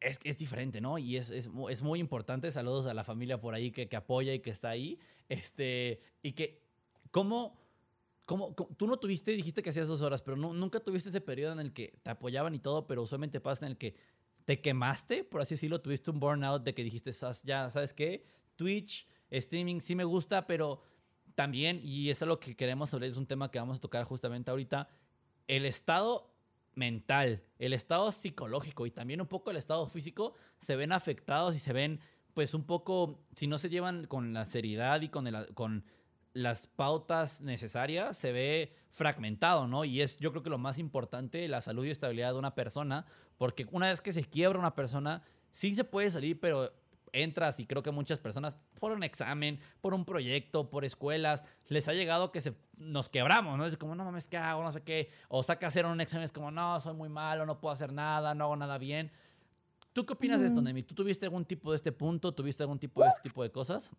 es, es diferente, ¿no? Y es, es, es, muy importante. Saludos a la familia por ahí que, que apoya y que está ahí. Este, y que, ¿cómo, tú no tuviste, dijiste que hacías dos horas, pero nunca tuviste ese periodo en el que te apoyaban y todo, pero usualmente pasa en el que te quemaste, por así decirlo, tuviste un burnout de que dijiste, ya, ¿sabes qué? Twitch, streaming, sí me gusta, pero también, y eso es lo que queremos hablar, es un tema que vamos a tocar justamente ahorita, el estado mental, el estado psicológico y también un poco el estado físico se ven afectados y se ven pues un poco, si no se llevan con la seriedad y con, el, con las pautas necesarias, se ve fragmentado, ¿no? Y es yo creo que lo más importante, la salud y estabilidad de una persona, porque una vez que se quiebra una persona, sí se puede salir, pero entras y creo que muchas personas por un examen, por un proyecto, por escuelas, les ha llegado que se, nos quebramos, ¿no? Es como, no mames, ¿qué hago? No sé qué. O saca hacer un examen, es como, no, soy muy malo, no puedo hacer nada, no hago nada bien. ¿Tú qué opinas de esto, Nemi? ¿Tú tuviste algún tipo de este punto? ¿Tuviste algún tipo de este tipo de cosas?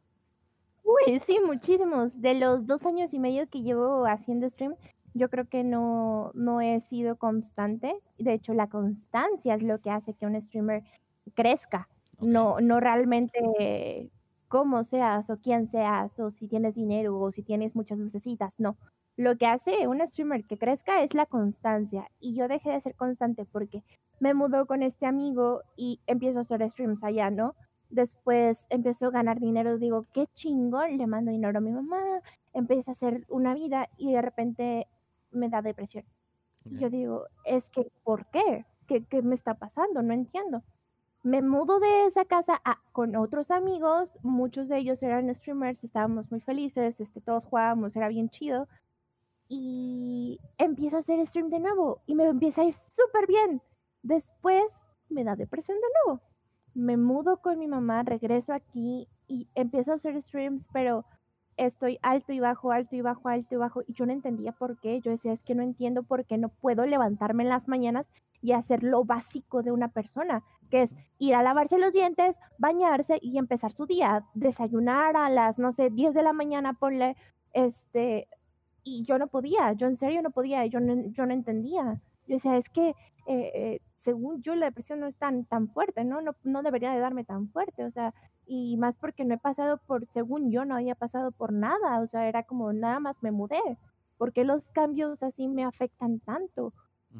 Sí, muchísimos. De los dos años y medio que llevo haciendo stream, yo creo que no, no he sido constante. De hecho, la constancia es lo que hace que un streamer crezca. No, no realmente cómo seas o quién seas o si tienes dinero o si tienes muchas lucecitas, no. Lo que hace un streamer que crezca es la constancia y yo dejé de ser constante porque me mudó con este amigo y empiezo a hacer streams allá, ¿no? Después empiezo a ganar dinero, digo, qué chingón, le mando dinero a mi mamá, empiezo a hacer una vida y de repente me da depresión. Yo digo, es que, ¿por qué? ¿Qué, ¿Qué me está pasando? No entiendo me mudo de esa casa con otros amigos, muchos de ellos eran streamers, estábamos muy felices, este, todos jugábamos, era bien chido. Y empiezo a hacer stream de nuevo y me empieza a ir súper bien. Después me da depresión de nuevo. Me mudo con mi mamá, regreso aquí y empiezo a hacer streams, pero estoy alto y bajo, alto y bajo, alto y bajo. Y yo no entendía por qué. Yo decía, es que no entiendo por qué no puedo levantarme en las mañanas y hacer lo básico de una persona, que es ir a lavarse los dientes, bañarse y empezar su día, desayunar a las, no sé, 10 de la mañana, ponle, este, y yo no podía, yo en serio no podía, yo no, yo no entendía. Yo decía, es que eh, eh, según yo la depresión no es tan, tan fuerte, ¿no? ¿no? No debería de darme tan fuerte, o sea, y más porque no he pasado por, según yo, no había pasado por nada, o sea, era como nada más me mudé. ¿Por qué los cambios así me afectan tanto?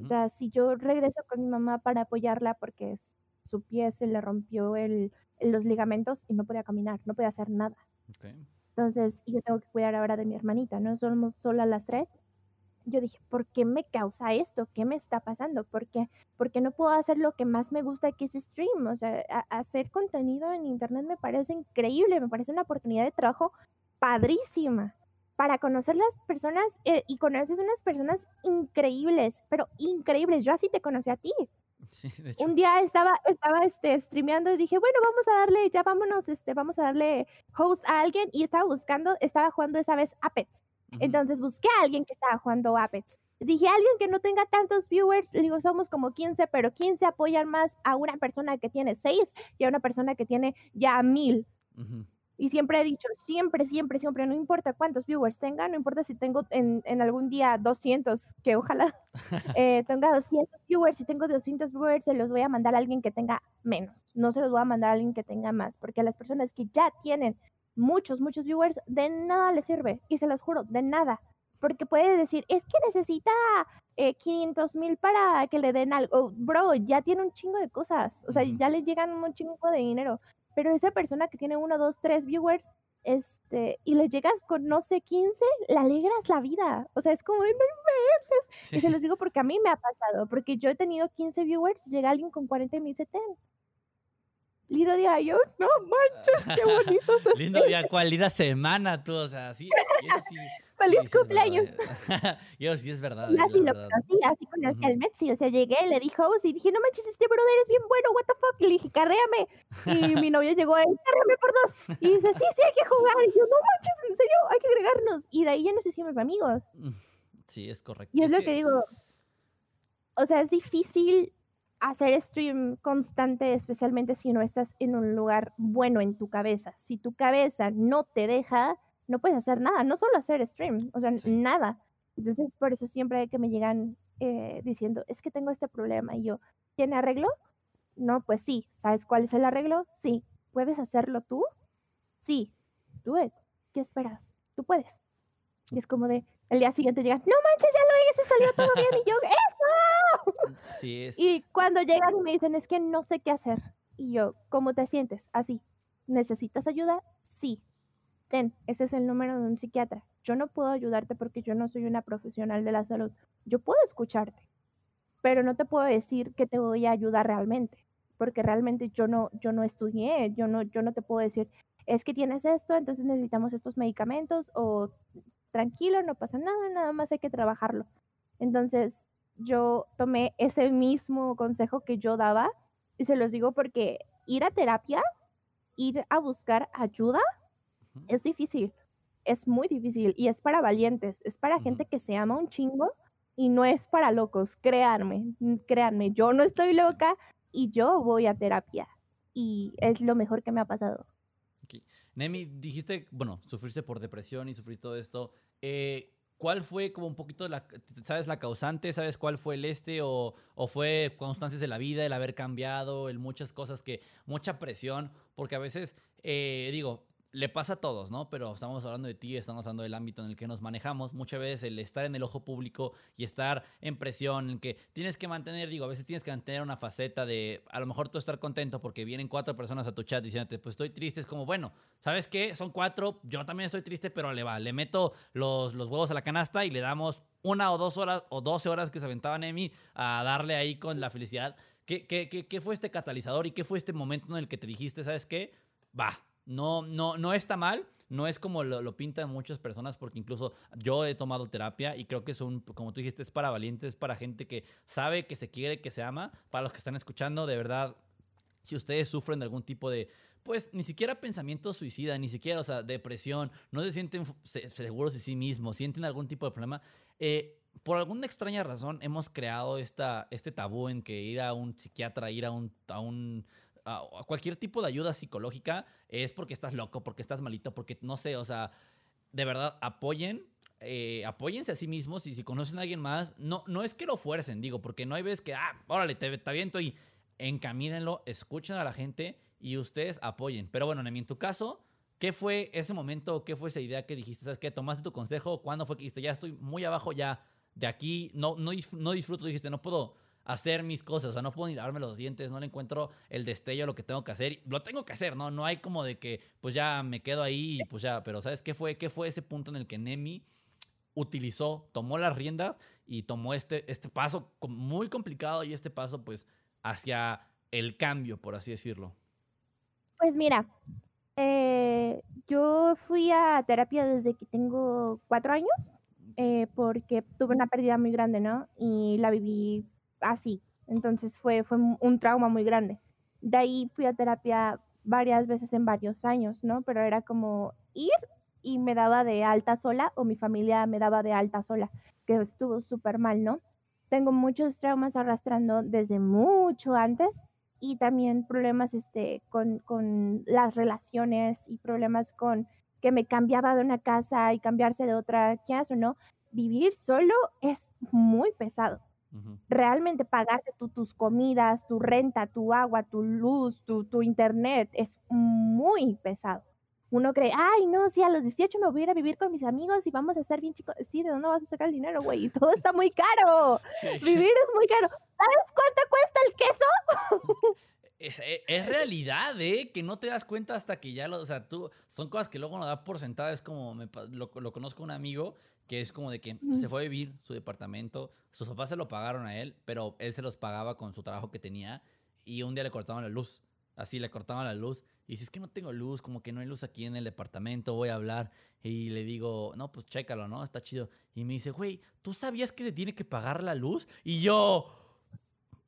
O sea, si yo regreso con mi mamá para apoyarla porque su pie se le rompió el, los ligamentos y no podía caminar, no podía hacer nada. Entonces, yo tengo que cuidar ahora de mi hermanita, no somos solo las tres. Yo dije, ¿por qué me causa esto? ¿Qué me está pasando? ¿Por qué, Porque no puedo hacer lo que más me gusta que es stream? O sea, hacer contenido en internet me parece increíble, me parece una oportunidad de trabajo padrísima para conocer las personas eh, y conoces unas personas increíbles, pero increíbles. Yo así te conocí a ti. Un día estaba, estaba este, streameando y dije, bueno, vamos a darle, ya vámonos, este, vamos a darle host a alguien y estaba buscando, estaba jugando esa vez Apex. Entonces busqué a alguien que estaba jugando Apex. Dije, alguien que no tenga tantos viewers, digo, somos como 15, pero 15 apoyan más a una persona que tiene 6 y a una persona que tiene ya 1000. Y siempre he dicho, siempre, siempre, siempre, no importa cuántos viewers tenga, no importa si tengo en, en algún día 200, que ojalá eh, tenga 200 viewers, si tengo 200 viewers, se los voy a mandar a alguien que tenga menos, no se los voy a mandar a alguien que tenga más, porque a las personas que ya tienen muchos, muchos viewers, de nada les sirve, y se los juro, de nada, porque puede decir, es que necesita eh, 500 mil para que le den algo, bro, ya tiene un chingo de cosas, o sea, ya le llegan un chingo de dinero, pero esa persona que tiene uno, dos, tres viewers, este, y le llegas con, no sé, 15, le alegras la vida. O sea, es como, no inventes. Y se los digo porque a mí me ha pasado, porque yo he tenido 15 viewers y llega alguien con 40 y me dice, ten. Lindo día, yo, no manches, qué bonito. Lindo día, cuál linda semana, tú, o sea, sí, sí ¡Feliz cumpleaños! Yo sí es verdad. Así lo conocí, así conocí al Metsi. O sea, llegué, le dije host y dije, no manches, este brother es bien bueno, what the fuck. Y le dije, carréame. Y mi novio llegó ahí, carréame por dos. Y dice, sí, sí, hay que jugar. Y yo, no manches, en serio, hay que agregarnos. Y de ahí ya nos hicimos amigos. Mm, sí, es correcto. Y es, lo que... digo. O sea, es difícil hacer stream constante, especialmente si no estás en un lugar bueno en tu cabeza. Si tu cabeza no te deja no puedes hacer nada, no solo hacer stream, o sea, nada. Entonces, por eso siempre que me llegan eh, diciendo, es que tengo este problema, y yo, ¿tiene arreglo? no, pues sí, ¿sabes cuál es el arreglo? Sí, ¿puedes hacerlo tú? Sí, do it. ¿Qué esperas? Tú puedes. Y es como de, el día siguiente llegan, no manches, ya lo hice, salió todo bien. Y yo, ¡eso! Sí, es. Y cuando llegan y me dicen, es que no sé qué hacer. Y yo, ¿cómo te sientes? Así. ¿Necesitas ayuda? Sí. Ten, ese es el número de un psiquiatra. Yo no puedo ayudarte porque yo no soy una profesional de la salud. Yo puedo escucharte, pero no te puedo decir que te voy a ayudar realmente, porque realmente yo no, yo no estudié, yo no, yo no te puedo decir, es que tienes esto, entonces necesitamos estos medicamentos o tranquilo, no pasa nada, nada más hay que trabajarlo. Entonces yo tomé ese mismo consejo que yo daba y se los digo porque ir a terapia, ir a buscar ayuda, es difícil, es muy difícil y es para valientes, es para gente que se ama un chingo y no es para locos, créanme, créanme, yo no estoy loca y yo voy a terapia y es lo mejor que me ha pasado. Nemi, dijiste, bueno, sufriste por depresión y sufriste todo esto. Eh, ¿Cuál fue como un poquito, la, sabes, la causante? ¿Sabes cuál fue el este? O, ¿O fue constancias de la vida, el haber cambiado, el muchas cosas que, mucha presión? Porque a veces, eh, digo, le pasa a todos, ¿no? Pero estamos hablando de ti, estamos hablando del ámbito en el que nos manejamos. Muchas veces el estar en el ojo público y estar en presión, en que tienes que mantener, digo, a veces tienes que mantener una faceta de, a lo mejor tú estar contento porque vienen cuatro personas a tu chat diciéndote, pues estoy triste, es como, bueno, ¿sabes qué? Son cuatro, yo también estoy triste, pero le va, le meto los, los huevos a la canasta y le damos una o dos horas o doce horas que se aventaban Emi a darle ahí con la felicidad. ¿Qué, qué, qué, qué fue este catalizador y qué fue este momento en el que te dijiste, ¿sabes qué? Va, no, no, no está mal, no es como lo, pintan muchas personas, porque incluso yo he tomado terapia y creo que es un, como tú dijiste, es para valientes, es para gente que sabe que se quiere, que se ama. Para los que están escuchando, de verdad, si ustedes sufren de algún tipo de, pues ni siquiera pensamiento suicida, ni siquiera, o sea, depresión, no se sienten seguros de sí mismos, sienten algún tipo de problema, eh, por alguna extraña razón hemos creado esta, este tabú en que ir a un psiquiatra, ir a un, a un a, cualquier tipo de ayuda psicológica es porque estás loco, porque estás malito, porque no sé, o sea, de verdad, apoyen. Eh, apóyense a sí mismos y si conocen a alguien más, no, no es que lo fuercen, digo, porque no hay veces que, ah, órale, te, te aviento y encamínenlo, escuchen a la gente y ustedes apoyen. Pero bueno, Nemi, en tu caso, ¿qué fue ese momento? ¿Qué fue esa idea que dijiste? ¿Sabes qué? ¿Tomaste tu consejo? ¿Cuándo fue que dijiste, ya estoy muy abajo ya de aquí? No, no, no disfruto, dijiste, no puedo hacer mis cosas. O sea, no puedo ni lavarme los dientes, no le encuentro el destello a lo que tengo que hacer. Lo tengo que hacer, ¿no? No hay como de que, pues ya me quedo ahí y pues ya. Pero ¿sabes qué fue? ¿Qué fue ese punto en el que Nemi utilizó, tomó las riendas y tomó este, este paso muy complicado y este paso, pues, hacia el cambio, por así decirlo? Pues mira, eh, yo fui a terapia desde que tengo cuatro años. Eh, porque tuve una pérdida muy grande, ¿no? Y la viví así. Entonces fue, fue un trauma muy grande. De ahí fui a terapia varias veces en varios años, ¿no? Pero era como ir y me daba de alta sola o mi familia me daba de alta sola, que estuvo súper mal, ¿no? Tengo muchos traumas arrastrando desde mucho antes y también problemas este, con, con las relaciones y problemas con que me cambiaba de una casa y cambiarse de otra, quieras o no, vivir solo es muy pesado. Realmente pagarte tus comidas, tu renta, tu agua, tu luz, tu, tu, internet es muy pesado. Uno cree, ay, no, si a los 18 me voy a ir a vivir con mis amigos y vamos a estar bien chicos. Sí, ¿de dónde vas a sacar el dinero, güey? Todo está muy caro. Vivir es muy caro. ¿Sabes cuánto cuesta el queso? Es, e, es, realidad, ¿eh? Que no te das cuenta hasta que ya lo. O sea, tú. Son cosas que luego no da por sentada. Es como. Me, lo, lo, conozco un amigo que es como de que se fue a vivir su departamento, sus papás se lo pagaron a él, pero él se los pagaba con su trabajo que tenía y un día le cortaban la luz, así le cortaban la luz y dice, es que no tengo luz, como que no hay luz aquí en el departamento, voy a hablar y le digo, no, pues chécalo, ¿no? Está chido. Y me dice, güey, ¿tú sabías que se tiene que pagar la luz? Y yo,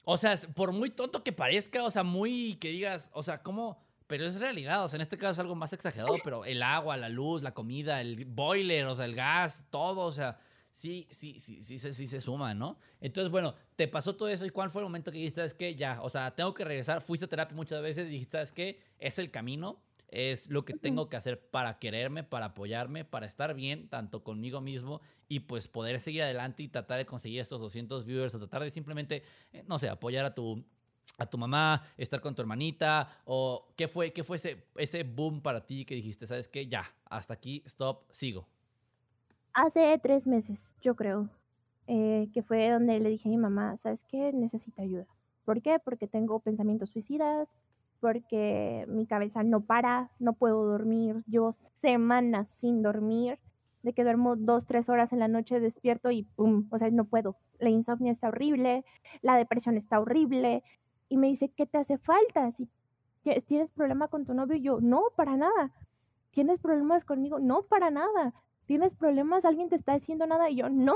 o sea, por muy tonto que parezca, o sea, muy que digas, o sea, ¿cómo? Pero es realidad, o sea, en este caso es algo más exagerado, pero el agua, la luz, la comida, el boiler, o sea, el gas, todo, o sea, sí, sí, sí, sí, sí, sí se suma, ¿no? Entonces, bueno, te pasó todo eso y cuál fue el momento que dijiste, ¿sabes qué? Ya, o sea, tengo que regresar, fuiste a terapia muchas veces y dijiste, ¿sabes qué? Es el camino, es lo que tengo que hacer para quererme, para apoyarme, para estar bien, tanto conmigo mismo y pues poder seguir adelante y tratar de conseguir estos 200 viewers o tratar de simplemente, eh, no sé, apoyar a tu a tu mamá, estar con tu hermanita? ¿O qué fue, qué fue ese, boom para ti que dijiste, sabes qué, ya, hasta aquí, stop, sigo? Hace tres meses, yo creo, eh, que fue donde le dije a mi mamá, sabes qué, necesito ayuda. ¿Por qué? Porque tengo pensamientos suicidas, porque mi cabeza no para, no puedo dormir, llevo semanas sin dormir, de que duermo dos, tres horas en la noche despierto y pum, o sea, no puedo. La insomnio está horrible, la depresión está horrible, y me dice, ¿qué te hace falta? Si tienes problema con tu novio, y yo, no, para nada. ¿Tienes problemas conmigo? No, para nada. ¿Tienes problemas? ¿Alguien te está diciendo nada? Y yo, no.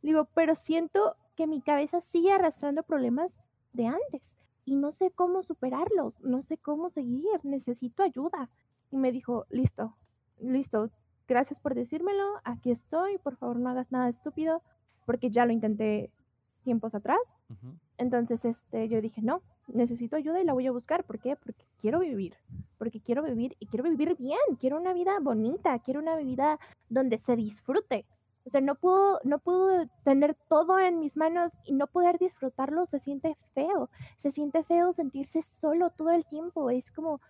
Digo, pero siento que mi cabeza sigue arrastrando problemas de antes y no sé cómo superarlos, no sé cómo seguir, necesito ayuda. Y me dijo, listo, listo, gracias por decírmelo, aquí estoy, por favor no hagas nada estúpido, porque ya lo intenté tiempos atrás. Entonces, este, yo dije, no, necesito ayuda y la voy a buscar. ¿Por qué? Porque quiero vivir, porque quiero vivir y quiero vivir bien, quiero una vida bonita, quiero una vida donde se disfrute. O sea, no puedo, no puedo tener todo en mis manos y no poder disfrutarlo, se siente feo. Se siente feo sentirse solo todo el tiempo. Es como,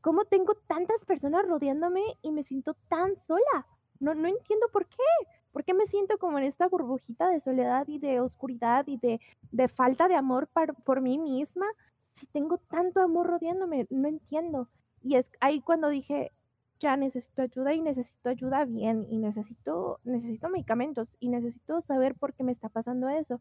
¿cómo tengo tantas personas rodeándome y me siento tan sola? No, no entiendo por qué. ¿Por qué me siento como en esta burbujita de soledad y de oscuridad y de, de falta de amor por mí misma? Si tengo tanto amor rodeándome, no entiendo. Y es ahí cuando dije, ya necesito ayuda y necesito ayuda bien y necesito, necesito medicamentos y necesito saber por qué me está pasando eso.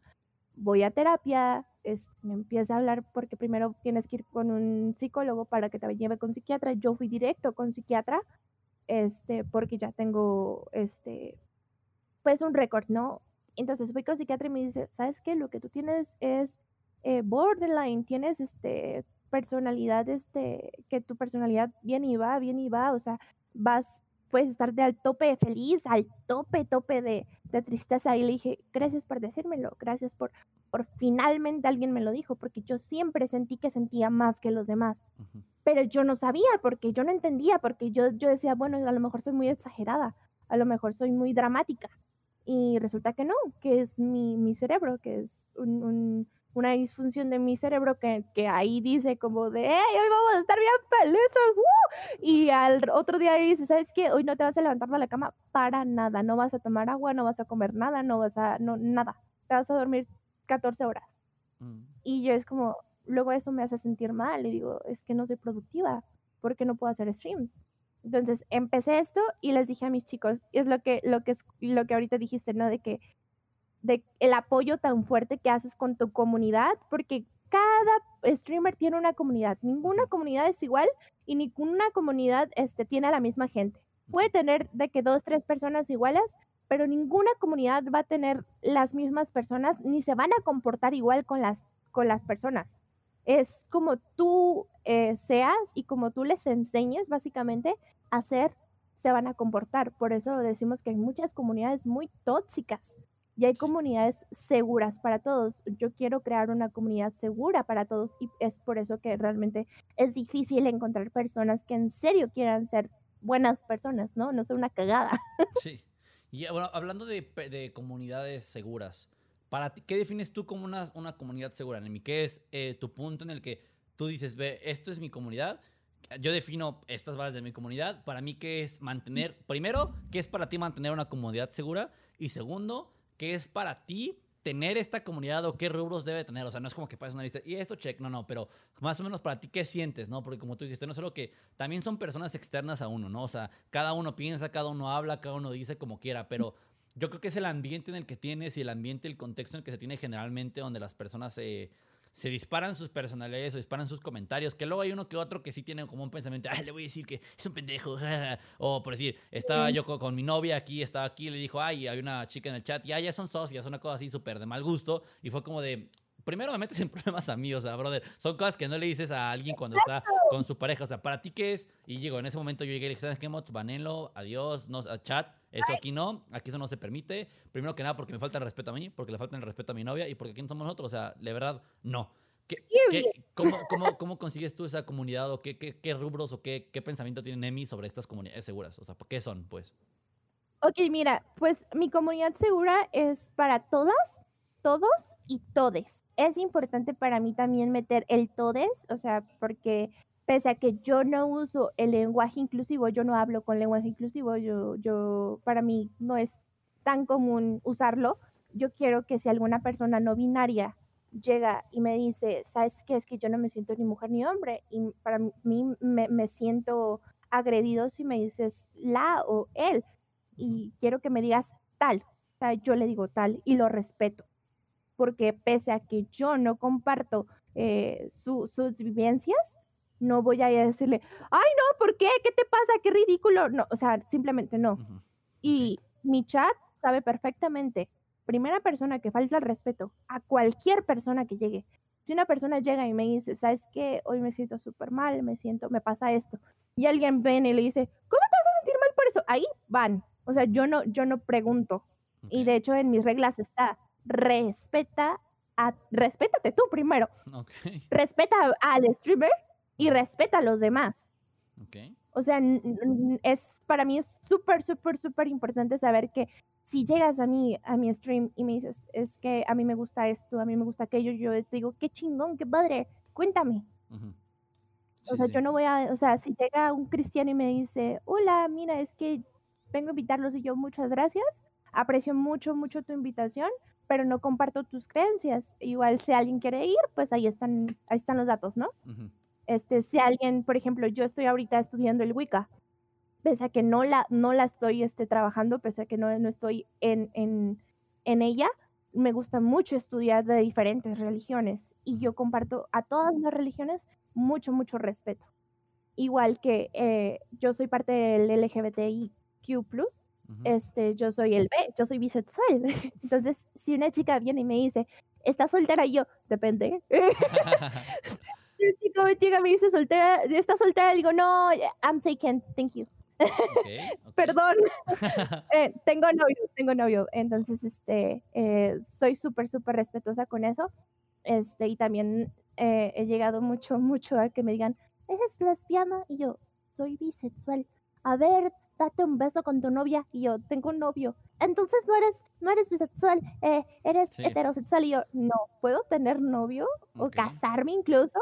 Voy a terapia, es, me empieza a hablar porque primero tienes que ir con un psicólogo para que te lleve con psiquiatra. Yo fui directo con psiquiatra, este, porque ya tengo, este, pues un récord, ¿no? Entonces fui con psiquiatra y me dice, ¿sabes qué? Lo que tú tienes es eh, borderline, tienes este personalidad, este, que tu personalidad viene y va, viene y va, o sea, vas, puedes estar de al tope de feliz, al tope, tope de, de tristeza. Y le dije, gracias por decírmelo, gracias por, por finalmente alguien me lo dijo, porque yo siempre sentí que sentía más que los demás. Pero yo no sabía, porque yo no entendía, porque yo, yo decía, bueno, a lo mejor soy muy exagerada, a lo mejor soy muy dramática. Y resulta que no, que es mi, mi cerebro, que es un, una disfunción de mi cerebro que, que ahí dice como de, hey, hoy vamos a estar bien felices, y al otro día dice, ¿sabes qué? Hoy no te vas a levantar de la cama para nada, no vas a tomar agua, no vas a comer nada, no vas a, no, nada, te vas a dormir 14 horas. Mm. Y yo es como, luego eso me hace sentir mal y digo, es que no soy productiva, porque no puedo hacer streams. Entonces empecé esto y les dije a mis chicos, y es lo que, lo que, lo que ahorita dijiste, ¿no? De que de el apoyo tan fuerte que haces con tu comunidad, porque cada streamer tiene una comunidad. Ninguna comunidad es igual y ninguna comunidad este, tiene a la misma gente. Puede tener de que dos, tres personas iguales, pero ninguna comunidad va a tener las mismas personas ni se van a comportar igual con las, con las personas. Es como tú eh, seas y como tú les enseñes básicamente a ser, se van a comportar. Por eso decimos que hay muchas comunidades muy tóxicas y hay comunidades seguras para todos. Yo quiero crear una comunidad segura para todos y es por eso que realmente es difícil encontrar personas que en serio quieran ser buenas personas, ¿no? No ser una cagada. Sí. Y bueno, hablando de, de comunidades seguras, para ti, ¿qué defines tú como una, una comunidad segura, Nemi? ¿Qué es eh, tu punto en el que tú dices, ve, esto es mi comunidad? Yo defino estas bases de mi comunidad. Para mí, ¿qué es mantener? Primero, ¿qué es para ti mantener una comunidad segura? Y segundo, qué es para ti tener esta comunidad o qué rubros debe tener. O sea, no es como que pases una lista y esto check, no, no, pero más o menos para ti, ¿qué sientes, no? Porque como tú dijiste, no solo que también son personas externas a uno, ¿no? O sea, cada uno piensa, cada uno habla, cada uno dice como quiera, pero yo creo que es el ambiente en el que tienes y el ambiente, el contexto en el que se tiene generalmente, donde las personas se se disparan sus personalidades, se disparan sus comentarios, que luego hay uno que otro que sí tiene como un pensamiento, ay, le voy a decir que es un pendejo, o por decir, estaba yo con, mi novia aquí, estaba aquí, le dijo, ay, hay una chica en el chat, y ay, ya son socias, una cosa así súper de mal gusto, y fue como de, primero me metes en problemas a mí, o sea, brother, son cosas que no le dices a alguien cuando está con su pareja, o sea, para ti qué es, y llego, en ese momento yo llegué y le dije, ¿sabes qué, Mots? Banelo, adiós, no, chat, eso aquí no, aquí eso no se permite, primero que nada porque me falta el respeto a mí, porque le falta el respeto a mi novia, y porque quién somos nosotros, o sea, de verdad, no. ¿Qué, cómo, cómo, cómo, consigues tú esa comunidad o qué, qué, qué rubros o qué, qué, pensamiento tiene Nemi sobre estas comunidades seguras? O sea, ¿qué son, pues? Ok, mira, pues mi comunidad segura es para todas, todos y todes. Es importante para mí también meter el todes, o sea, porque pese a que yo no uso el lenguaje inclusivo, yo no hablo con lenguaje inclusivo, yo, yo, para mí no es tan común usarlo. Yo quiero que si alguna persona no binaria llega y me dice, ¿sabes qué? Es que yo no me siento ni mujer ni hombre y para mí me, me siento agredido si me dices la o él y quiero que me digas tal. O sea, yo le digo tal y lo respeto porque pese a que yo no comparto eh, sus vivencias, no voy a decirle, ay, no, ¿por qué? ¿Qué te pasa? Qué ridículo. No, o sea, simplemente no. Y mi chat sabe perfectamente, primera persona que falta el respeto a cualquier persona que llegue. Si una persona llega y me dice, ¿sabes qué? Hoy me siento súper mal, me siento, me pasa esto. Y alguien viene y le dice, ¿cómo te vas a sentir mal por eso? Ahí van. O sea, yo no, yo no pregunto. Y de hecho en mis reglas está, respeta a, respétate tú primero. Respeta al streamer y respeta a los demás. O sea, es para mí es súper, súper, súper importante saber que si llegas a mí, a mi stream y me dices, es que a mí me gusta esto, a mí me gusta aquello, yo te digo, qué chingón, qué padre, cuéntame. o sea, yo no voy a, o sea, si llega un cristiano y me dice, hola, mira, es que vengo a invitarlos y yo, muchas gracias, aprecio mucho, mucho tu invitación, pero no comparto tus creencias. Igual si alguien quiere ir, pues ahí están, ahí están los datos, ¿no? Este, si alguien, por ejemplo, yo estoy ahorita estudiando el Wicca, pese a que no la, no la estoy este, trabajando, pese a que no, no estoy en, en, en ella, me gusta mucho estudiar de diferentes religiones y yo comparto a todas las religiones mucho, mucho respeto. Igual que eh, yo soy parte del LGBTIQ, este, yo soy el B, yo soy bisexual. Entonces, si una chica viene y me dice, ¿estás soltera? Y yo, depende. un chico llega y me dice, soltera, ¿estás soltera? digo, no, I'm taken, thank you. Perdón, eh, tengo novio, tengo novio, entonces este, eh, soy súper, súper respetuosa con eso, este, y también eh, he llegado mucho, mucho a que me digan, ¿eres lesbiana? Y yo, soy bisexual. A ver, date un beso con tu novia y yo tengo un novio. Entonces no eres, no eres bisexual, eh, eres heterosexual y yo no puedo tener novio o casarme incluso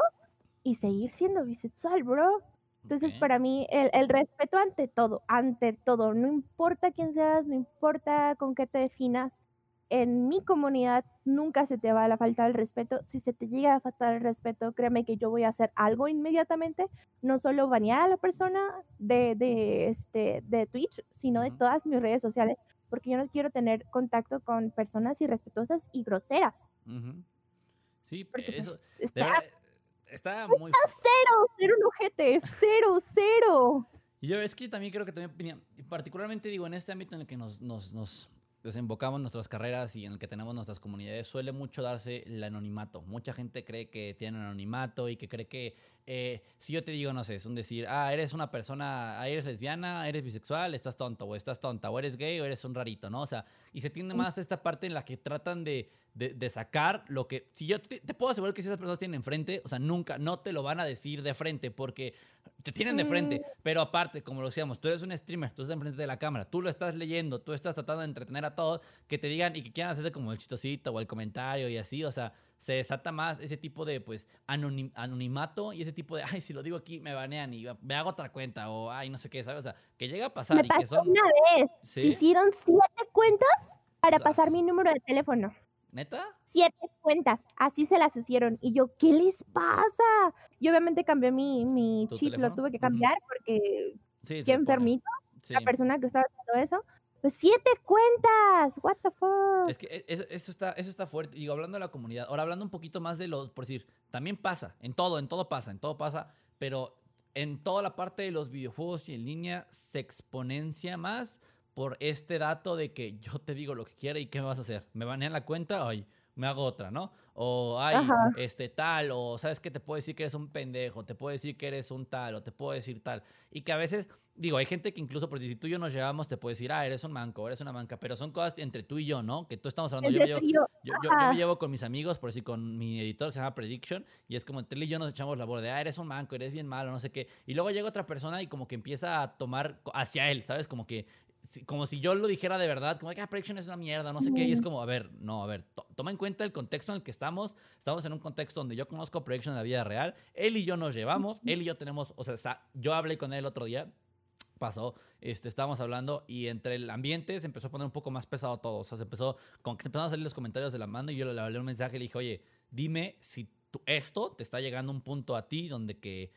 y seguir siendo bisexual, bro. Entonces para mí el, el, respeto ante todo, ante todo, no importa quién seas, no importa con qué te definas, en mi comunidad nunca se te va a la falta del respeto. Si se te llega a faltar el respeto, créeme que yo voy a hacer algo inmediatamente, no solo banear a la persona de, de, este, de Twitch, sino de todas mis redes sociales, porque yo no quiero tener contacto con personas irrespetuosas y groseras. Sí, porque eso pues, está, está, muy... Está cero, cero un ojete, cero, cero. Y yo es que también creo que también, particularmente digo, en este ámbito en el que nos, nos, nos desembocamos nuestras carreras y en el que tenemos nuestras comunidades, suele mucho darse el anonimato. Mucha gente cree que tiene anonimato y que cree que eh, si yo te digo, no sé, es un decir, ah, eres una persona, ah, eres lesbiana, eres bisexual, estás tonto, o estás tonta, o eres gay, o eres un rarito, ¿no? O sea, y se tiende más a esta parte en la que tratan de, de, sacar lo que. Si yo te, puedo asegurar que si esas personas tienen enfrente, o sea, nunca, no te lo van a decir de frente, porque te tienen de frente. Mm. Pero aparte, como lo decíamos, tú eres un streamer, tú estás enfrente de la cámara, tú lo estás leyendo, tú estás tratando de entretener a todos, que te digan y que quieran hacerse como el chistosito o el comentario y así, o sea se desata más ese tipo de pues anonimato y ese tipo de ay si lo digo aquí me banean y me hago otra cuenta o ay no sé qué sabes o sea que llega a pasar me y que son una vez ¿Sí? hicieron siete cuentas para pasar mi número de teléfono neta siete cuentas así se las hicieron. Y yo qué les pasa y obviamente cambié mi, mi chip lo tuve que cambiar porque sí, quién permito la persona que estaba haciendo eso. Pues siete cuentas, what the fuck. Es que e, eso, está, eso está fuerte. Digo, hablando de la comunidad, ahora hablando un poquito más de los, por decir, también pasa, en todo, en todo pasa, en todo pasa, pero en toda la parte de los videojuegos y en línea se exponencia más por este dato de que yo te digo lo que quiera y qué me vas a hacer. ¿Me banean la cuenta? Ay, me hago otra, ¿no? O, ay, este tal, o sabes que te puedo decir que eres un pendejo, te puedo decir que eres un tal, o te puedo decir tal. Y que a veces, digo, hay gente que incluso, porque si tú y yo nos llevamos, te puede decir, ah, eres un manco, eres una manca, pero son cosas entre tú y yo, ¿no? Que tú estamos hablando, yo llevo, yo, yo, me llevo con mis amigos, por decir, con mi editor, se llama Prediction, y es como entre él y yo nos echamos la bola de, ah, eres un manco, eres bien malo, no sé qué. Y luego llega otra persona y como que empieza a tomar hacia él, ¿sabes? Como que como si yo lo dijera de verdad, como que ah, Prediction es una mierda, no sé qué, y es como, a ver, no, a ver, toma en cuenta el contexto en el que estamos, estamos en un contexto donde yo conozco a Prediction en la vida real, él y yo nos llevamos, él y yo tenemos, o sea, yo hablé con él el otro día, pasó, este, estábamos hablando y entre el ambiente se empezó a poner un poco más pesado todo, o sea, se empezó, como que se empezaron a salir los comentarios de la mano y yo le hablé un mensaje y le dije, oye, dime si esto te está llegando a un punto a ti donde que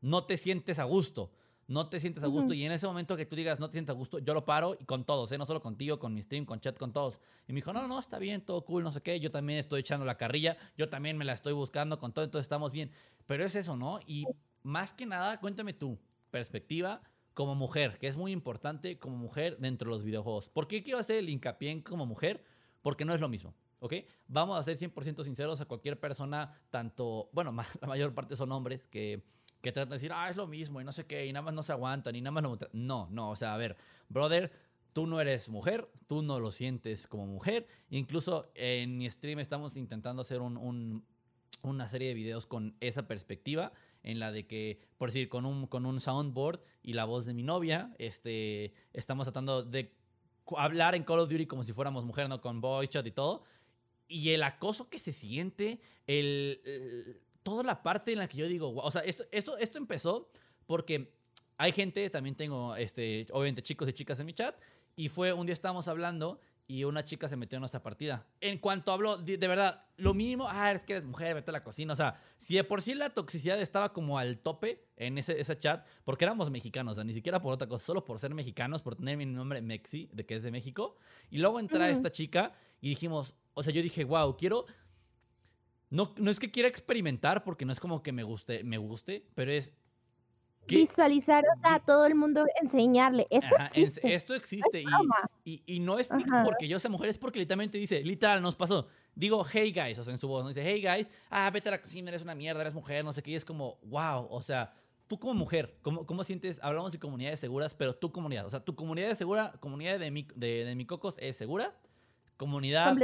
no te sientes a gusto no te sientes a gusto. Y en ese momento que tú digas no te sientes a gusto, yo lo paro y con todos, ¿eh? no solo contigo, con mi stream, con chat, con todos. Y me dijo, no, no, está bien, todo cool, no sé qué. Yo también estoy echando la carrilla, yo también me la estoy buscando con todo, entonces estamos bien. Pero es eso, ¿no? Y más que nada, cuéntame tu perspectiva como mujer, que es muy importante como mujer dentro de los videojuegos. ¿Por qué quiero hacer el hincapié en como mujer? Porque no es lo mismo. ¿ok? Vamos a ser 100% sinceros a cualquier persona, tanto, bueno, la mayor parte son hombres que que tratan de decir, ah, es lo mismo y no sé qué, y nada más no se aguantan y nada más no... No, no, o sea, a ver, brother, tú no eres mujer, tú no lo sientes como mujer. Incluso en mi stream estamos intentando hacer un, una serie de videos con esa perspectiva, en la de que, por decir, con un, con un soundboard y la voz de mi novia, este, estamos tratando de hablar en Call of Duty como si fuéramos mujer, ¿no? Con voice chat y todo. Y el acoso que se siente, el toda la parte en la que yo digo, o sea, esto, esto, empezó porque hay gente, también tengo, este, obviamente, chicos y chicas en mi chat, y fue un día estábamos hablando y una chica se metió en nuestra partida. En cuanto habló, de, verdad, lo mínimo, ah, es que eres mujer, vete a la cocina. O sea, si de por sí la toxicidad estaba como al tope en ese, ese chat, porque éramos mexicanos, o sea, ni siquiera por otra cosa, solo por ser mexicanos, por tener mi nombre Mexi, de que es de México. Y luego entra esta chica y dijimos, o sea, yo dije, wow, quiero no, no es que quiera experimentar, porque no es como que me guste, me guste, pero es visualizar a todo el mundo, enseñarle. Esto existe. esto existe. y, no es porque yo sea mujer, es porque literalmente dice, literal, nos pasó. Digo, hey guys, o sea, en su voz, ¿no? dice, hey guys, ah, vete a la cocina, eres una mierda, eres mujer, no sé qué. Y es como, wow, o sea, tú como mujer, ¿cómo, cómo sientes? Hablamos de comunidades seguras, pero tu comunidad, o sea, tu comunidad es segura, comunidad de mi, de, de mi cocos es segura, comunidad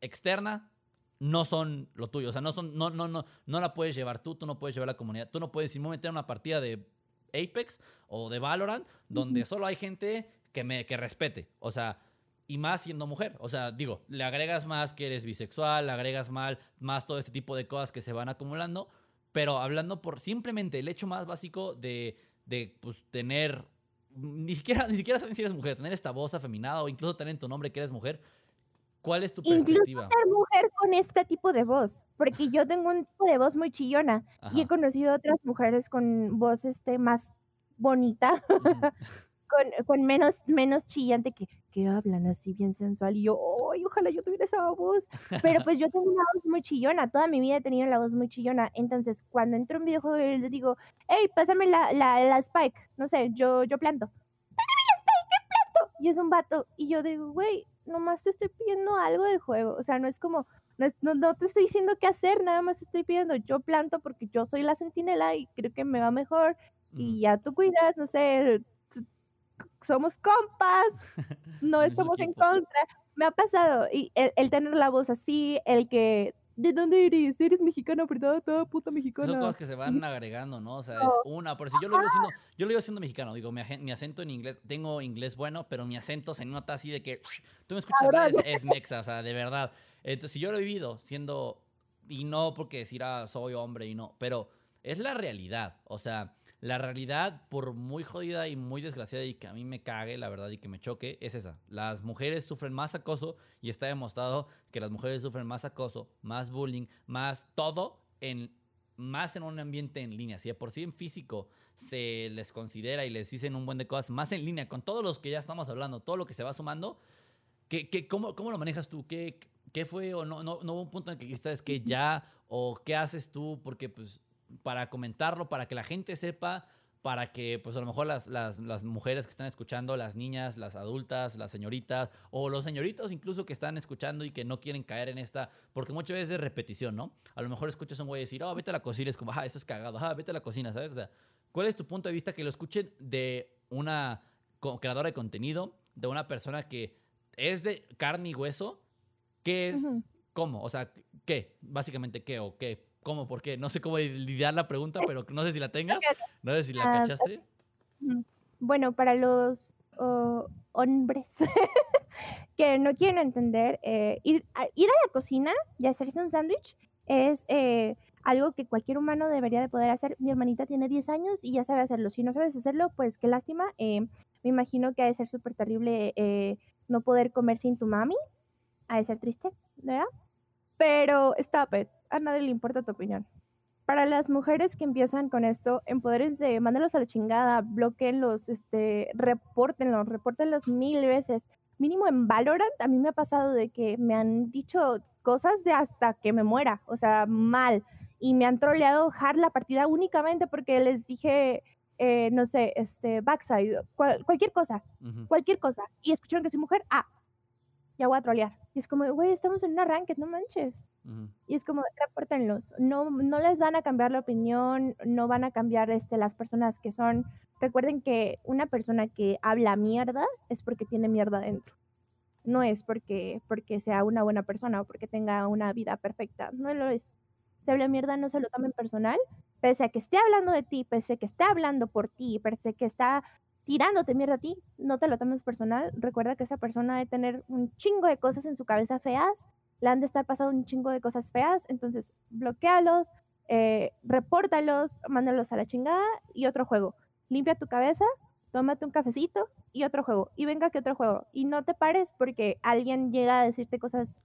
externa no son lo tuyo. O sea, no, son, no, no, no, no la puedes llevar tú, tú no puedes llevar la comunidad. Tú no puedes ir meter una partida de Apex o de Valorant donde solo hay gente que me que respete. O sea, y más siendo mujer. O sea, digo, le agregas más que eres bisexual, le agregas mal, más todo este tipo de cosas que se van acumulando. Pero hablando por simplemente el hecho más básico de, de pues, tener. Ni siquiera, ni siquiera saben si eres mujer, tener esta voz afeminada o incluso tener en tu nombre que eres mujer ¿Cuál es tu perspectiva? Incluso ser mujer con este tipo de voz, porque yo tengo un tipo de voz muy chillona y he conocido otras mujeres con voz este, más bonita, con, con, menos, menos chillante que, que hablan así bien sensual. Y yo, ¡ay, ojalá yo tuviera esa voz! Pero pues yo tengo una voz muy chillona, toda mi vida he tenido la voz muy chillona. Entonces, cuando entro en un videojuego, les digo, hey, pásame la, la, la Spike, no sé, yo, yo planto. ¡Pásame la Spike, yo planto! Y es un vato. Y yo digo, güey, nomás te estoy pidiendo algo del juego. O sea, no es como, no, no, te estoy diciendo qué hacer, nada más estoy pidiendo, yo planto porque yo soy la centinela y creo que me va mejor. Y ya tú cuidas, no sé, somos compas, no estamos en contra. Me ha pasado, y el tener la voz así, el que ¿De dónde eres? Eres mexicano, ¿verdad? Toda puta mexicana. Son cosas que se van agregando, ¿no? O sea, es una. Por si yo lo iba siendo, yo lo iba siendo mexicano. Digo, mi, mi, acento en inglés, tengo inglés bueno, pero mi acento se nota así de que tú me escuchas hablar, es, es, mexa, o sea, de verdad. Entonces, si yo lo he vivido siendo, y no porque decir, ah, soy hombre y no, pero es la realidad. O sea, la realidad, por muy jodida y muy desgraciada y que a mí me cague, la verdad, y que me choque, es esa. Las mujeres sufren más acoso y está demostrado que las mujeres sufren más acoso, más bullying, más todo en más en un ambiente en línea. Si de por sí en físico se les considera y les dicen un buen de cosas, más en línea, con todos los que ya estamos hablando, todo lo que se va sumando, ¿qué, cómo, cómo, lo manejas tú? ¿Qué, qué fue o no, no, no hubo un punto en el que dijiste que ya o qué haces tú? Porque pues para comentarlo, para que la gente sepa, para que pues a lo mejor las, las, las, mujeres que están escuchando, las niñas, las adultas, las señoritas o los señoritos incluso que están escuchando y que no quieren caer en esta, porque muchas veces es repetición, ¿no? A lo mejor escuchas a un güey decir, oh, vete a la cocina, es como, ah, eso es cagado, ah, vete a la cocina, ¿sabes? O sea, ¿cuál es tu punto de vista que lo escuchen de una creadora de contenido, de una persona que es de carne y hueso? ¿Qué es? ¿Cómo? O sea, ¿qué? Básicamente, ¿qué o qué? ¿Cómo? ¿Por qué? No sé cómo lidiar la pregunta, pero no sé si la tengas. No sé si la ah, cachaste. Bueno, para los hombres que no quieren entender, eh, ir, a, ir, a, la cocina y hacerse un sándwich es eh, algo que cualquier humano debería de poder hacer. Mi hermanita tiene 10 años y ya sabe hacerlo. Si no sabes hacerlo, pues qué lástima. Eh, me imagino que ha de ser súper terrible no poder comer sin tu mami. Ha de ser triste, ¿verdad? Pero stop it. A nadie le importa tu opinión para las mujeres que empiezan con esto, empodérense, mándenlos a la chingada, bloqueenlos, este, repórtenlos, repórtenlos mil veces. Mínimo en Valorant, a mí me ha pasado de que me han dicho cosas de hasta que me muera, o sea, mal. Y me han troleado hard la partida únicamente porque les dije, eh, no sé, este, backside, cualquier cosa, cualquier cosa. Y escucharon que soy mujer, ah, ya voy a trolear. Y es como, güey, estamos en un arranque, no manches. Y es como, repórtenlos. No, no les van a cambiar la opinión, no van a cambiar este, las personas que son. Recuerden que una persona que habla mierda es porque tiene mierda dentro. No es porque, porque sea una buena persona o porque tenga una vida perfecta. No lo es. Si habla mierda, no se lo tomen personal. Pese a que esté hablando de ti, pese a que esté hablando por ti, pese a que está tirándote mierda a ti, no te lo tomes personal. Recuerda que esa persona debe tener un chingo de cosas en su cabeza feas le han de estar pasando un chingo de cosas feas, entonces bloquealos, eh, repórtalos, mándalos a la chingada y otro juego. Limpia tu cabeza, tómate un cafecito y otro juego. Y venga que otro juego. Y no te pares porque alguien llega a decirte cosas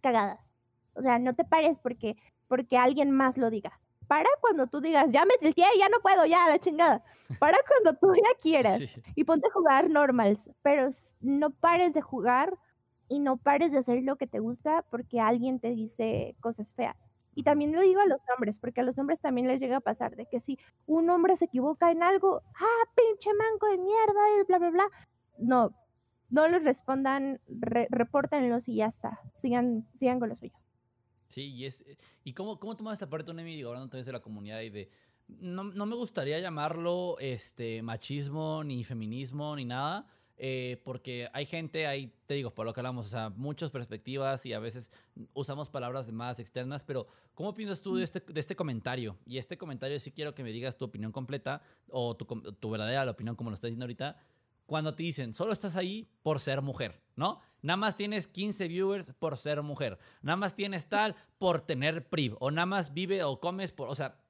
cagadas. O sea, no te pares porque, porque alguien más lo diga. Para cuando tú digas, ya me tilteé, ya no puedo, ya, la chingada. Para cuando tú ya quieras. Y ponte a jugar normals. Pero no pares de jugar y no pares de hacer lo que te gusta porque alguien te dice cosas feas. Y también lo digo a los hombres, porque a los hombres también les llega a pasar de que si un hombre se equivoca en algo, ah, pinche manco de mierda, y bla, bla, bla. No, no les respondan, repórtenlos y ya está. Sigan, sigan con lo suyo. Sí, y es. ¿Y cómo, cómo tomas esta parte, digo, hablando de la comunidad y de. No, no me gustaría llamarlo este machismo, ni feminismo, ni nada eh, porque hay gente, ahí te digo, por lo que hablamos, o sea, muchas perspectivas y a veces usamos palabras de más externas, pero ¿cómo piensas tú de este, de este comentario? Y este comentario sí quiero que me digas tu opinión completa o tu, tu verdadera opinión, como lo estás diciendo ahorita, cuando te dicen, solo estás ahí por ser mujer, ¿no? Nada más tienes 15 viewers por ser mujer, nada más tienes tal por tener PRIV, o nada más vive o comes por, o sea,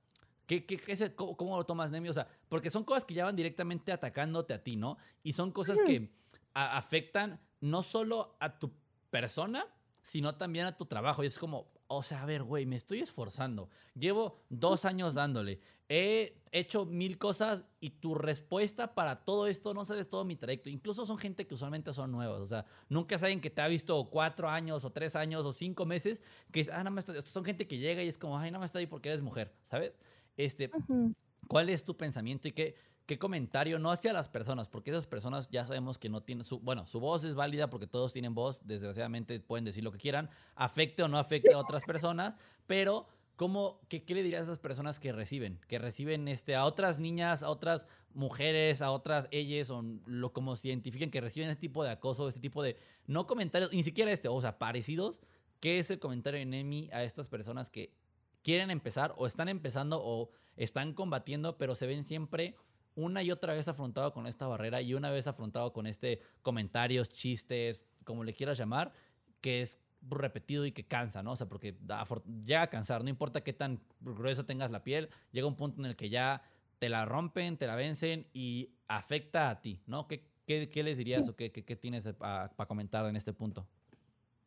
¿Qué, qué, qué cómo, lo tomas, Nemi? O sea, porque son cosas que ya van directamente atacándote a ti, ¿no? Y son cosas que afectan no solo a tu persona, sino también a tu trabajo. Y es como, o sea, a ver, güey, me estoy esforzando. Llevo dos años dándole. He hecho mil cosas y tu respuesta para todo esto no sabes todo mi trayecto. Incluso son gente que usualmente son nuevos. O sea, nunca saben que te ha visto cuatro años o tres años o cinco meses. Que es, ah, nada más, son gente que llega y es como, ay, nada más está ahí porque eres mujer, ¿sabes? Este, ¿Cuál es tu pensamiento y qué, qué comentario, no hacia las personas, porque esas personas ya sabemos que no tienen su, bueno, su voz es válida porque todos tienen voz, desgraciadamente pueden decir lo que quieran, afecte o no afecte a otras personas, pero ¿cómo, qué, le dirías a esas personas que reciben? Que reciben este, a otras niñas, a otras mujeres, a otras ellas, o lo, como se identifiquen, que reciben este tipo de acoso, este tipo de, no comentarios, ni siquiera este, o sea, parecidos, ¿qué es el comentario de Nemi a estas personas que quieren empezar o están empezando o están combatiendo, pero se ven siempre una y otra vez afrontado con esta barrera y una vez afrontado con este comentarios, chistes, como le quieras llamar, que es repetido y que cansa, ¿no? O sea, porque llega a cansar, no importa qué tan gruesa tengas la piel, llega un punto en el que ya te la rompen, te la vencen y afecta a ti, ¿no? ¿Qué, qué, les dirías o qué, qué, tienes para comentar en este punto?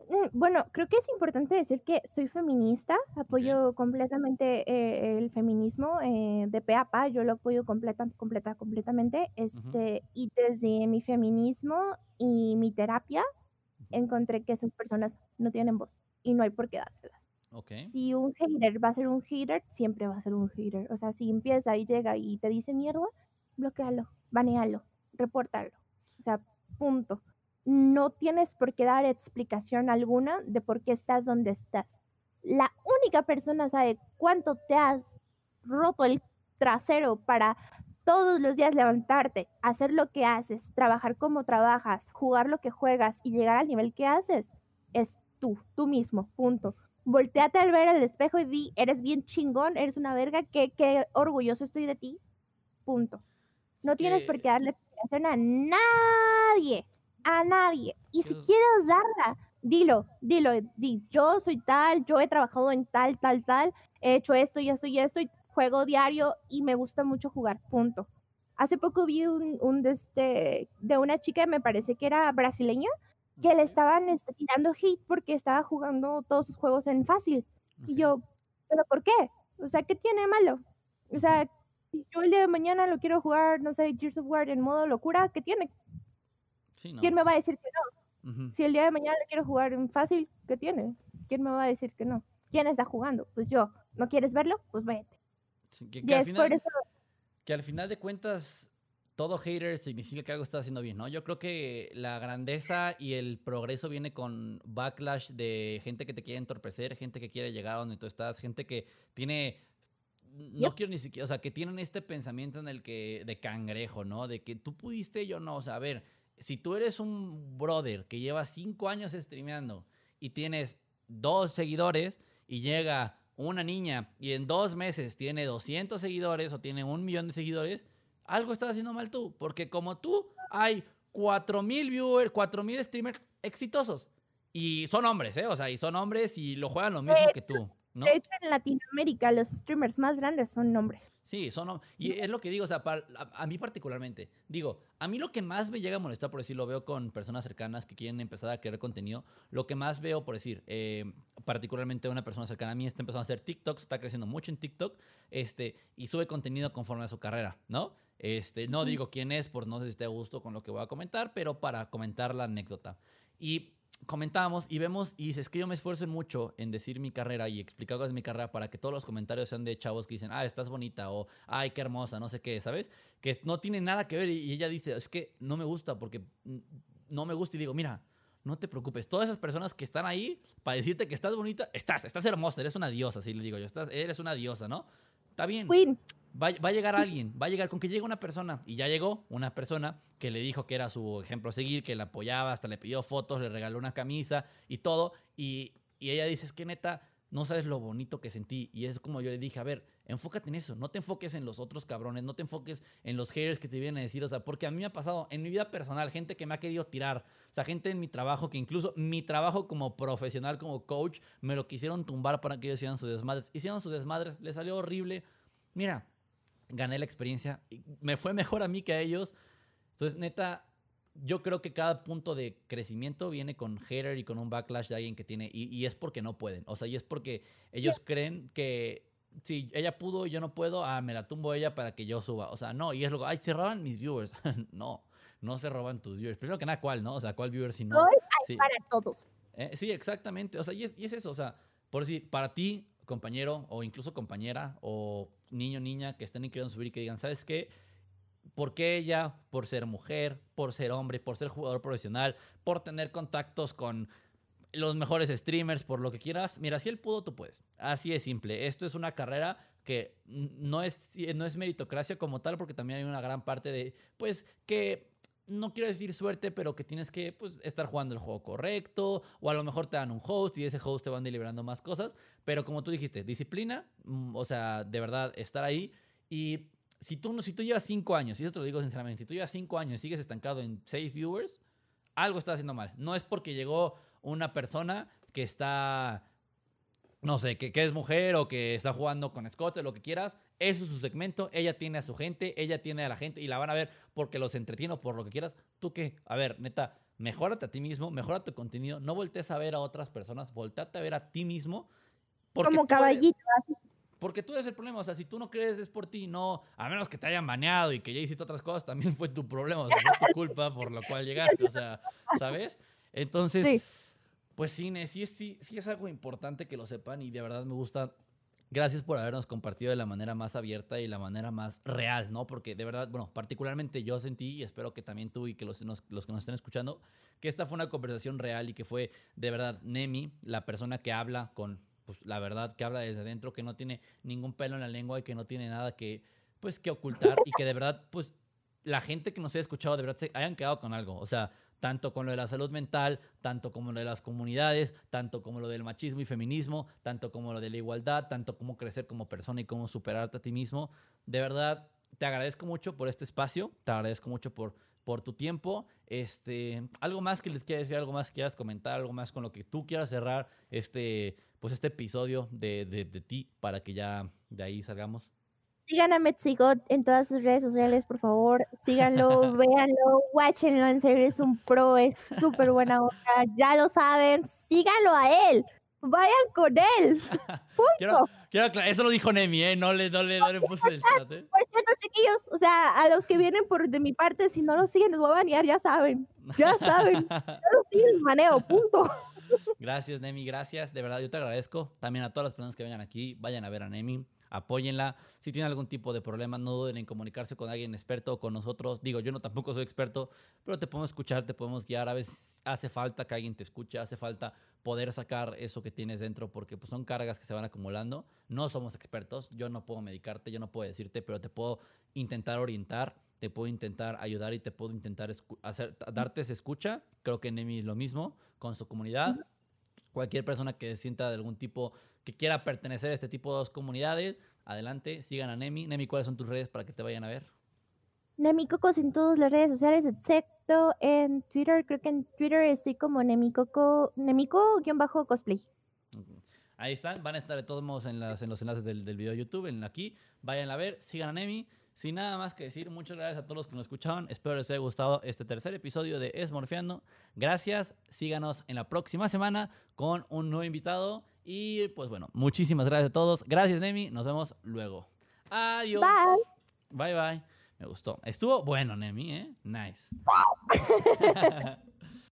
Mm, bueno, creo que es importante decir que soy feminista, apoyo completamente eh, el feminismo eh, de pe a pa, yo lo apoyo completa, completa, completamente. Este, y desde mi feminismo y mi terapia, encontré que esas personas no tienen voz y no hay por qué dárselas. Si un hater va a ser un hater, siempre va a ser un hater. O sea, si empieza y llega y te dice mierda, bloquealo, banealo, repórtalo. O sea, punto no tienes por qué dar explicación alguna de por qué estás donde estás. La única persona sabe cuánto te has roto el trasero para todos los días levantarte, hacer lo que haces, trabajar como trabajas, jugar lo que juegas y llegar al nivel que haces, es tú, tú mismo, punto. Volteate al ver el espejo y di, eres bien chingón, eres una verga, qué, qué orgulloso estoy de ti, punto. No tienes por qué darle explicación a nadie a nadie. Y si quieres darla, dilo, dilo, di, yo soy tal, yo he trabajado en tal, tal, tal, he hecho esto y esto y esto, y juego diario y me gusta mucho jugar, punto. Hace poco vi un, un de, este, de una chica, me parece que era brasileña, que le estaban este, tirando hate porque estaba jugando todos sus juegos en fácil. Y yo, ¿pero por qué? O sea, ¿qué tiene malo? O sea, si yo el día de mañana lo quiero jugar, no sé, Gears of War en modo locura, ¿qué tiene? ¿Quién me va a decir que no? Si el día de mañana lo quiero jugar en fácil, ¿qué tiene? ¿Quién me va a decir que no? ¿Quién está jugando? Pues yo. ¿No quieres verlo? Pues vete. que, al final, que al final de cuentas, todo hater significa que algo está haciendo bien, ¿no? Yo creo que la grandeza y el progreso viene con backlash de gente que te quiere entorpecer, gente que quiere llegar a donde tú estás, gente que tiene no quiero ni siquiera, o sea, que tienen este pensamiento en el que de cangrejo, ¿no? De que tú pudiste, yo no, o sea, a ver, si tú eres un brother que lleva cinco años streameando y tienes dos seguidores y llega una niña y en dos meses tiene 200 seguidores o tiene un millón de seguidores, algo estás haciendo mal tú, porque como tú hay 4000 viewers, 4000 streamers exitosos y son hombres, ¿eh? O sea, y son hombres y lo juegan lo mismo que tú. ¿no? De hecho, en Latinoamérica los streamers más grandes son hombres. Sí, son y es lo que digo, o sea, a, mí particularmente, digo, a mí lo que más me llega a molestar, por decir, lo veo con personas cercanas que quieren empezar a crear contenido, lo que más veo, por decir, eh, particularmente una persona cercana a mí está empezando a hacer TikToks, está creciendo mucho en TikTok, este, y sube contenido conforme a su carrera, ¿no? Este, no digo quién es, por no sé si esté a gusto con lo que voy a comentar, pero para comentar la anécdota. Y comentábamos y vemos, y es que yo me esfuerzo mucho en decir mi carrera y explicar cosas de mi carrera para que todos los comentarios sean de chavos que dicen, ah, estás bonita, o ay, qué hermosa, no sé qué, ¿sabes? Que no tiene nada que ver y ella dice, es que no me gusta porque no me gusta y digo, mira, no te preocupes, todas esas personas que están ahí para decirte que estás bonita, estás, estás hermosa, eres una diosa, así le digo yo, estás, eres una diosa, ¿no? Está bien. Va, a llegar alguien, va a llegar con que llegue una persona. Y ya llegó una persona que le dijo que era su ejemplo a seguir, que la apoyaba, hasta le pidió fotos, le regaló una camisa y todo. Y, ella dice, es que neta, no sabes lo bonito que sentí. Y es como yo le dije, a ver, enfócate en eso, no te enfoques en los otros cabrones, no te enfoques en los haters que te vienen a decir, o sea, porque a mí me ha pasado en mi vida personal, gente que me ha querido tirar, o sea, gente en mi trabajo que incluso mi trabajo como profesional, como coach, me lo quisieron tumbar para que ellos hicieran sus desmadres. Hicieron sus desmadres, le salió horrible. Mira, gané la experiencia. Y me fue mejor a mí que a ellos. Entonces, neta, yo creo que cada punto de crecimiento viene con hater y con un backlash de alguien que tiene. Y, es porque no pueden. O sea, y es porque ellos creen que si ella pudo y yo no puedo, ah, me la tumbo ella para que yo suba. O sea, no. Y es lo ay, se roban mis viewers. no, no se roban tus viewers. Primero que nada, ¿cuál, no? O sea, ¿cuál viewer si no? sí. para todos. Eh, sí, exactamente. O sea, y es, y es eso. O sea, por decir, para ti, compañero o incluso compañera o niño niña que estén queriendo subir y que digan, ¿sabes qué? ¿Por qué ella? Por ser mujer, por ser hombre, por ser jugador profesional, por tener contactos con los mejores streamers, por lo que quieras. Mira, si él pudo, tú puedes. Así es simple. Esto es una carrera que no es, no es meritocracia como tal, porque también hay una gran parte de, pues, que no quiero decir suerte, pero que tienes que pues, estar jugando el juego correcto, o a lo mejor te dan un host y ese host te van deliberando más cosas, pero como tú dijiste, disciplina, mm, o sea, de verdad, estar ahí. Y si tú, si tú llevas cinco años, y eso te lo digo sinceramente, si tú llevas cinco años y sigues estancado en seis viewers, algo estás haciendo mal. No es porque llegó una persona que está no sé, que, que, es mujer o que está jugando con Scott o lo que quieras. Eso es su segmento. Ella tiene a su gente, ella tiene a la gente y la van a ver porque los entretiene o por lo que quieras. ¿Tú qué? A ver, neta, mejórate a ti mismo, mejora tu contenido. No voltees a ver a otras personas, volteate a ver a ti mismo. Como caballito, Porque tú eres el problema. O sea, si tú no crees es por ti, no. A menos que te hayan baneado y que ya hiciste otras cosas, también fue tu problema. O sea, fue tu culpa por lo cual llegaste. O sea, ¿sabes? Entonces pues sí, sí, sí, sí es algo importante que lo sepan y de verdad me gusta. Gracias por habernos compartido de la manera más abierta y la manera más real, ¿no? Porque de verdad, bueno, particularmente yo sentí y espero que también tú y que los, los que nos estén escuchando, que esta fue una conversación real y que fue de verdad Nemi, la persona que habla con, pues la verdad, que habla desde dentro, que no tiene ningún pelo en la lengua y que no tiene nada que, pues, que ocultar y que de verdad, pues, la gente que nos haya escuchado de verdad se hayan quedado con algo. O sea, tanto con lo de la salud mental, tanto como lo de las comunidades, tanto como lo del machismo y feminismo, tanto como lo de la igualdad, tanto como crecer como persona y cómo superarte a ti mismo. De verdad, te agradezco mucho por este espacio, te agradezco mucho por por tu tiempo. Este, algo más que les quieras decir, algo más que quieras comentar, algo más con lo que tú quieras cerrar este, pues este episodio de, de ti para que ya de ahí salgamos. Sigan a Metzigot en todas sus redes sociales, por favor. Síganlo, véanlo, watchenlo. En serio, es un pro, es súper buena onda. Ya lo saben, síganlo a él. Vayan con él. quiero, quiero eso lo dijo Nemi, ¿eh? No le, no le, no le puse el chat, ¿eh? Por cierto, chiquillos, o sea, a los que vienen por de mi parte, si no lo siguen, les voy a banear, ya saben. Ya saben. Ya lo siguen, maneo, punto. Gracias, Nemi, gracias. De verdad, yo te agradezco. También a todas las personas que vengan aquí, vayan a ver a Nemi apóyenla. Si tienen algún tipo de problema, no duden en comunicarse con alguien experto o con nosotros. Digo, yo no tampoco soy experto, pero te podemos escuchar, te podemos guiar. A veces hace falta que alguien te escuche, hace falta poder sacar eso que tienes dentro, porque pues, son cargas que se van acumulando. No somos expertos, yo no puedo medicarte, yo no puedo decirte, pero te puedo intentar orientar, te puedo intentar ayudar y te puedo intentar hacer, darte esa escucha. Creo que Nemi es lo mismo con su comunidad. Cualquier persona que sienta de algún tipo que quiera pertenecer a este tipo de comunidades, adelante, sigan a Nemi. Nemi, ¿cuáles son tus redes para que te vayan a ver? Nemi Cocos en todas las redes sociales, excepto en Twitter. Creo que en Twitter estoy como Nemi Coco, Nemico-cosplay. Ahí están, van a estar de todos modos en, en los enlaces del, del video de YouTube, en aquí. Vayan a ver, sigan a Nemi. Sin nada más que decir, muchas gracias a todos los que nos escucharon. Espero les haya gustado este tercer episodio de Esmorfeando. Gracias, síganos en la próxima semana con un nuevo invitado. Y pues bueno, muchísimas gracias a todos. Gracias, Nemi. Nos vemos luego. Adiós. Bye bye. Me gustó. Estuvo bueno, Nemi, ¿eh? Nice.